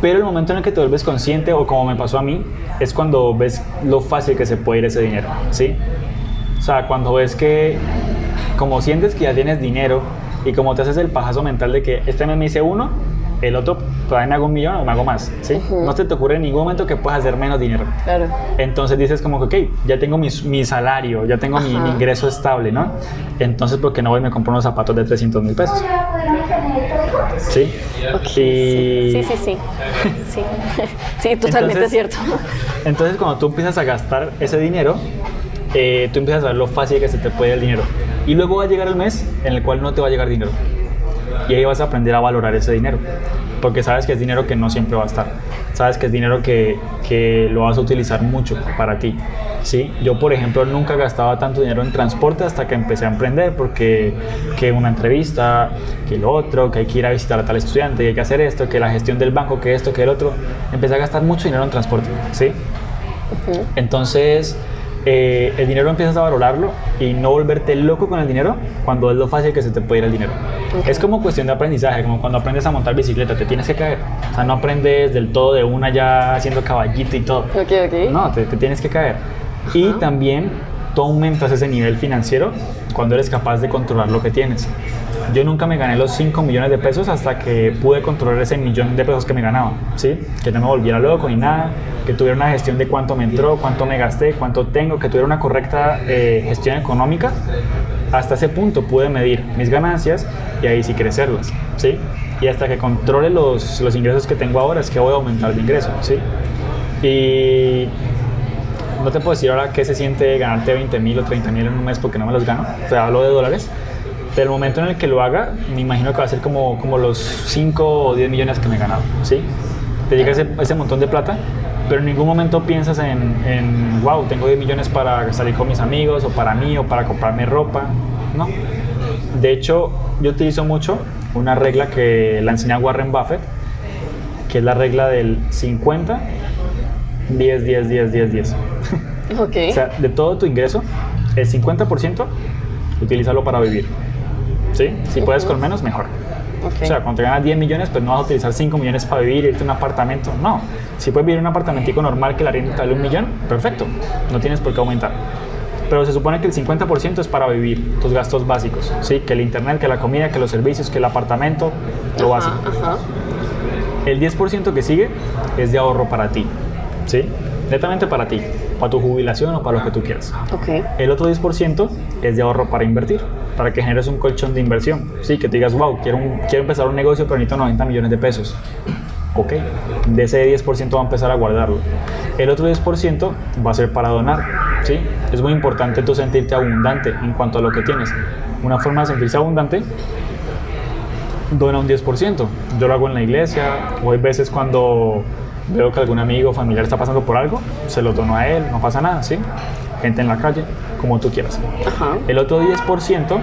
Pero el momento en el que te vuelves consciente, o como me pasó a mí, es cuando ves lo fácil que se puede ir ese dinero, ¿sí? O sea, cuando ves que, como sientes que ya tienes dinero y como te haces el pajazo mental de que este mes me hice uno, el otro todavía me hago un millón o me hago más, ¿sí? No se te ocurre en ningún momento que puedas hacer menos dinero. Claro. Entonces dices como que, ok, ya tengo mi, mi salario, ya tengo mi, mi ingreso estable, ¿no? Entonces, ¿por qué no voy y me compro unos zapatos de 300 mil pesos? ¿Sí? Ok, Y- Sí, sí, sí. Sí, sí totalmente Entonces- cierto. Entonces, cuando tú empiezas a gastar ese dinero, eh, tú empiezas a ver lo fácil que se te puede el dinero. Y luego va a llegar el mes en el cual no te va a llegar dinero. Y ahí vas a aprender a valorar ese dinero. Porque sabes que es dinero que no siempre va a estar. Sabes que es dinero que, que lo vas a utilizar mucho para ti. ¿sí? Yo, por ejemplo, nunca gastaba tanto dinero en transporte hasta que empecé a emprender. Porque que una entrevista, que lo otro, que hay que ir a visitar a tal estudiante, que hay que hacer esto, que la gestión del banco, que esto, que el otro. Empecé a gastar mucho dinero en transporte. ¿sí? Entonces, eh, el dinero empiezas a valorarlo y no volverte loco con el dinero cuando es lo fácil que se te puede ir el dinero. Es como cuestión de aprendizaje, como cuando aprendes a montar bicicleta, te tienes que caer. O sea, no aprendes del todo de una ya haciendo caballito y todo. Ok, ok. No, te, te tienes que caer. Y también tú aumentas ese nivel financiero cuando eres capaz de controlar lo que tienes. Yo nunca me gané los 5 millones de pesos hasta que pude controlar ese millón de pesos que me ganaba, ¿sí? Que no me volviera loco ni nada, que tuviera una gestión de cuánto me entró, cuánto me gasté, cuánto tengo, que tuviera una correcta eh, gestión económica. Hasta ese punto pude medir mis ganancias y ahí sí crecerlas, ¿sí? Y hasta que controle los, los ingresos que tengo ahora es que voy a aumentar de ingreso, ¿sí? Y no te puedo decir ahora qué se siente ganarte 20 mil o 30 mil en un mes porque no me los gano, te hablo de dólares. Pero el momento en el que lo haga, me imagino que va a ser como, como los 5 o 10 millones que me he ganado, ¿sí? Te llega ese, ese montón de plata, pero en ningún momento piensas en, wow, tengo 10 millones para salir con mis amigos, o para mí, o para comprarme ropa, no. De hecho, yo utilizo mucho una regla que la enseña Warren Buffett, que es la regla del 50, 10, 10, 10, 10, 10. Ok. O sea, de todo tu ingreso, el 50% utilízalo para vivir. ¿Sí? Si puedes con menos, mejor. ok. O sea, cuando te ganas 10 millones, pues no vas a utilizar 5 millones para vivir, irte a un apartamento. No. Si puedes vivir en un apartamentico normal que la renta vale un millón, perfecto. No tienes por qué aumentar. Pero se supone que el 50% es para vivir tus gastos básicos. ¿Sí? Que el internet, que la comida, que los servicios, que el apartamento, lo Ajá, básico. Ajá. El 10% que sigue es de ahorro para ti. ¿Sí? Netamente para ti. Para tu jubilación o para lo que tú quieras. El otro 10% es de ahorro para invertir, para que generes un colchón de inversión. Sí, que te digas, wow, quiero, un- quiero empezar un negocio, pero necesito 90 millones de pesos. Ok, de ese 10% va a empezar a guardarlo. El otro 10% va a ser para donar. ¿sí? Es muy importante tú sentirte abundante en cuanto a lo que tienes. Una forma de sentirse abundante dona un 10%. Yo lo hago en la iglesia, o hay veces cuando veo que algún amigo o familiar está pasando por algo, se lo dono a él, no pasa nada, ¿sí? Gente en la calle, como tú quieras. Ajá. El otro 10%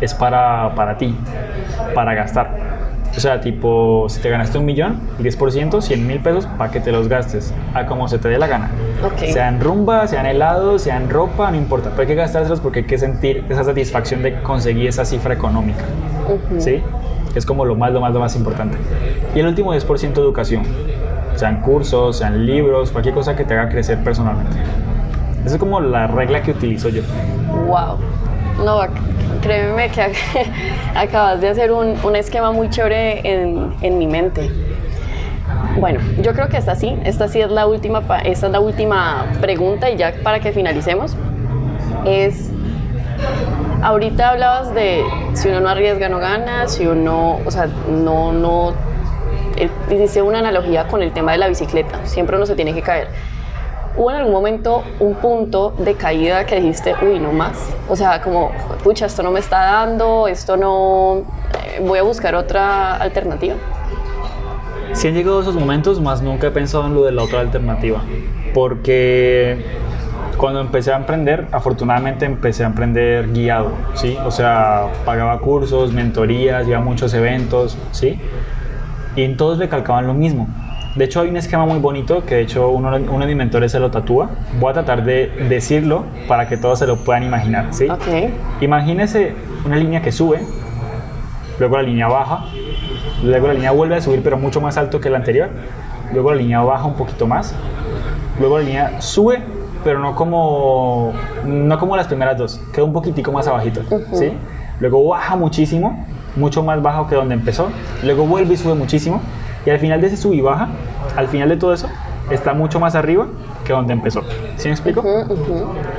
es para, para ti, para gastar. O sea, tipo, si te ganaste un millón, el 10%, 100 mil pesos, para que te los gastes, a como se te dé la gana. Ok. Sean rumba, sean helados, sean ropa, no importa. Pero hay que gastárselos porque hay que sentir esa satisfacción de conseguir esa cifra económica. Ujú. ¿sí? Es como lo más, lo más, lo más importante. Y el último 10% educación, sean cursos, sean libros, cualquier cosa que te haga crecer personalmente. Esa es como la regla que utilizo yo. Wow. No, créeme que ac- acabas de hacer un, un esquema muy chévere en, en mi mente. Bueno, yo creo que esta sí, esta sí es la última, esta es la última pregunta y ya para que finalicemos es ahorita hablabas de si uno no arriesga no gana, si uno, o sea, no no eh, hiciste una analogía con el tema de la bicicleta, siempre uno se tiene que caer. ¿Hubo en algún momento un punto de caída que dijiste, uy, no más? O sea, como, pucha, esto no me está dando, esto no, eh, voy a buscar otra alternativa. Sí han llegado esos momentos, más nunca he pensado en lo de la otra alternativa. Porque cuando empecé a emprender, afortunadamente empecé a emprender guiado, ¿sí? O sea, pagaba cursos, mentorías, iba a muchos eventos, ¿sí? Y en todos me calcaban lo mismo. De hecho, hay un esquema muy bonito que de hecho uno, uno de mis mentores se lo tatúa. Voy a tratar de decirlo para que todos se lo puedan imaginar, ¿sí? Ok. Imagínese una línea que sube, luego la línea baja, luego la línea vuelve a subir pero mucho más alto que la anterior, luego la línea baja un poquito más, luego la línea sube pero no como, no como las primeras dos, queda un poquitico más abajito, ¿sí? Luego baja muchísimo, mucho más bajo que donde empezó, luego vuelve y sube muchísimo y al final de ese sub y baja, al final de todo eso, está mucho más arriba que donde empezó. ¿Sí me explico?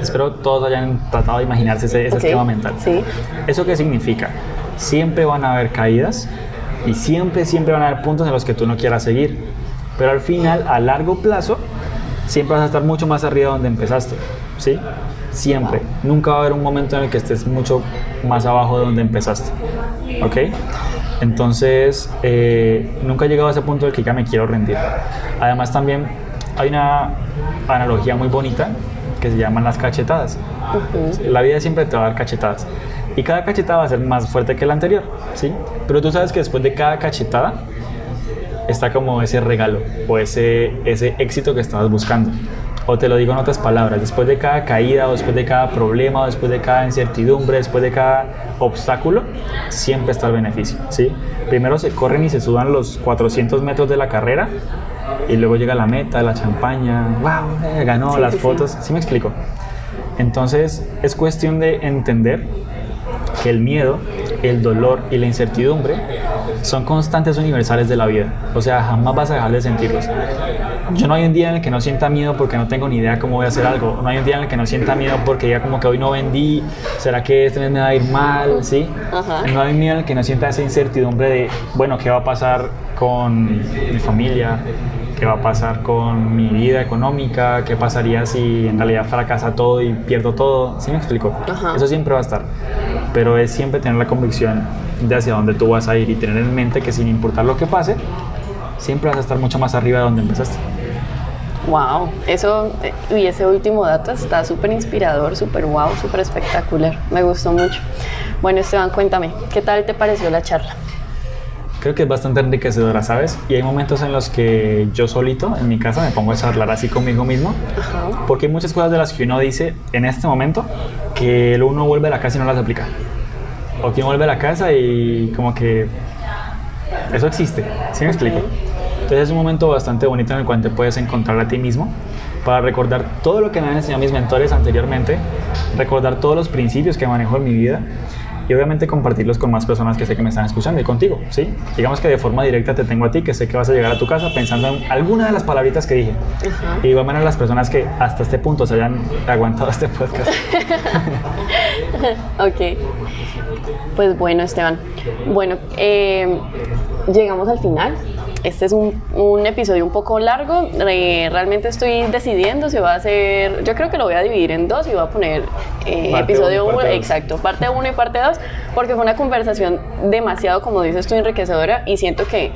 Espero todos hayan tratado de imaginarse ese, ese Ok, esquema mental. sí. ¿Eso qué significa? Siempre van a haber caídas y siempre, siempre van a haber puntos en los que tú no quieras seguir. Pero al final, a largo plazo, siempre vas a estar mucho más arriba de donde empezaste. ¿Sí? Siempre. Nunca va a haber un momento en el que estés mucho más abajo de donde empezaste. ¿Ok? Entonces, eh, nunca he llegado a ese punto del que ya me quiero rendir. Además, también hay una analogía muy bonita que se llaman las cachetadas. La vida siempre te va a dar cachetadas. Y cada cachetada va a ser más fuerte que la anterior, ¿sí? Pero tú sabes que después de cada cachetada está como ese regalo o ese, ese éxito que estabas buscando. O te lo digo en otras palabras, después de cada caída, o después de cada problema, o después de cada incertidumbre, después de cada obstáculo, siempre está el beneficio, ¿sí? Primero se corren y se sudan los 400 metros de la carrera y luego llega la meta, la champaña, wow, eh, ganó, Sí, las sí, sí. fotos, ¿sí me explico? Entonces es cuestión de entender que el miedo, el dolor y la incertidumbre son constantes universales de la vida. O sea, jamás vas a dejar de sentirlos. Yo no hay un día en el que no sienta miedo porque no tengo ni idea cómo voy a hacer algo. No hay un día en el que no sienta miedo porque diga como que hoy no vendí, será que este mes me va a ir mal, ¿sí? Ajá. No hay un día en el que no sienta esa incertidumbre de, bueno, ¿qué va a pasar con mi familia? ¿Qué va a pasar con mi vida económica? ¿Qué pasaría si en realidad fracasa todo y pierdo todo? ¿Sí me explico? Ajá. Eso siempre va a estar. Pero es siempre tener la convicción de hacia dónde tú vas a ir y tener en mente que sin importar lo que pase, siempre vas a estar mucho más arriba de donde empezaste. Wow, eso eh, y ese último dato está súper inspirador, súper wow, súper espectacular. Me gustó mucho. Bueno, Esteban, cuéntame, ¿qué tal te pareció la charla? Creo que es bastante enriquecedora, ¿sabes? Y hay momentos en los que yo solito, en mi casa, me pongo a charlar así conmigo mismo, Ajá. porque hay muchas cosas de las que uno dice en este momento que uno vuelve a la casa y no las aplica. O que uno vuelve a la casa y como que eso existe, ¿sí me explico? Entonces es un momento bastante bonito en el cual te puedes encontrar a ti mismo para recordar todo lo que me han enseñado mis mentores anteriormente, recordar todos los principios que manejo en mi vida y obviamente compartirlos con más personas que sé que me están escuchando y contigo, ¿sí? Digamos que de forma directa te tengo a ti, que sé que vas a llegar a tu casa pensando en alguna de las palabritas que dije. Y de igual manera las personas que hasta este punto se hayan aguantado este podcast. Ok. Pues bueno, Esteban. Bueno, eh, llegamos al final. Este es un, un episodio un poco largo. Eh, realmente estoy decidiendo si va a ser. Yo creo que lo voy a dividir en dos y voy a poner eh, episodio uno y 1, parte dos. exacto, parte 1 y parte 2, porque fue una conversación demasiado, como dices tú, enriquecedora y siento que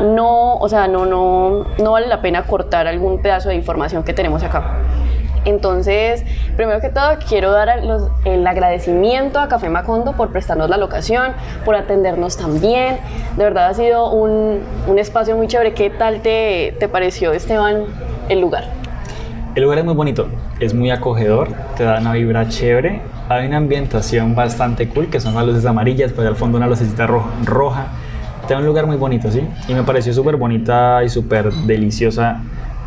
no, o sea, no, no, no vale la pena cortar algún pedazo de información que tenemos acá. Entonces, primero que todo, quiero dar los- el agradecimiento a Café Macondo por prestarnos la locación, por atendernos tan bien. De verdad ha sido un, un espacio muy chévere. ¿Qué tal te, te pareció, Esteban, el lugar? El lugar es muy bonito, es muy acogedor, te da una vibra chévere. Hay una ambientación bastante cool, que son las luces amarillas, pues al fondo una lucecita ro- roja. Te da un lugar muy bonito, ¿sí? Y me pareció súper bonita y súper deliciosa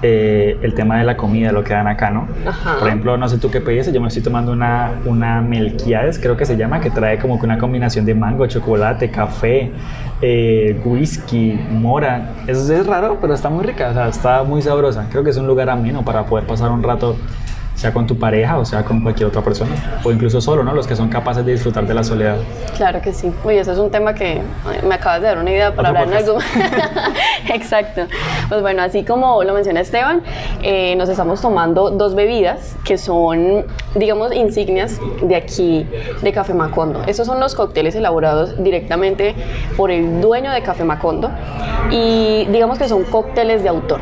eh, el tema de la comida, lo que dan acá, ¿no? Ajá. Por ejemplo, no sé tú qué pediste, yo me estoy tomando una, una Melquiades, creo que se llama, que trae como que una combinación de mango, chocolate, café, eh, whisky, mora. Eso es raro, pero está muy rica, o sea, está muy sabrosa. Creo que es un lugar ameno para poder pasar un rato, sea con tu pareja o sea con cualquier otra persona, o incluso solo, ¿no? Los que son capaces de disfrutar de la soledad. Claro que sí. Uy, eso es un tema que me acabas de dar una idea para hablar en algo. Exacto. Pues bueno, así como lo menciona Esteban, eh, nos estamos tomando dos bebidas que son, digamos, insignias de aquí, de Café Macondo. Estos son los cócteles elaborados directamente por el dueño de Café Macondo y digamos que son cócteles de autor.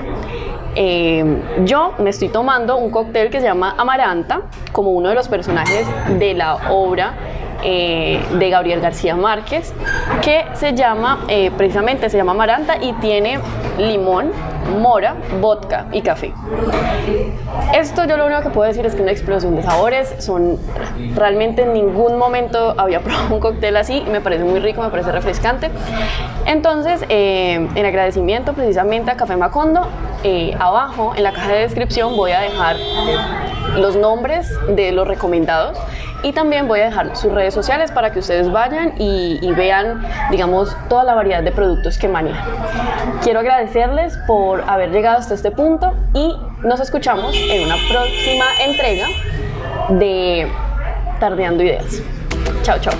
Eh, yo me estoy tomando un cóctel que se llama Amaranta, como uno de los personajes de la obra eh, de Gabriel García Márquez, que se llama, eh, precisamente se llama Maranta y tiene limón, mora, vodka y café. Esto yo lo único que puedo decir es que una explosión de sabores, son realmente en ningún momento había probado un cóctel así, me parece muy rico, me parece refrescante. Entonces, eh, en agradecimiento precisamente a Café Macondo, abajo en la caja de descripción voy a dejar los nombres de los recomendados y también voy a dejar sus redes sociales para que ustedes vayan y, vean, digamos, toda la variedad de productos que manejan. Quiero agradecerles por haber llegado hasta este punto y nos escuchamos en una próxima entrega de Tardeando Ideas. Chao, chao.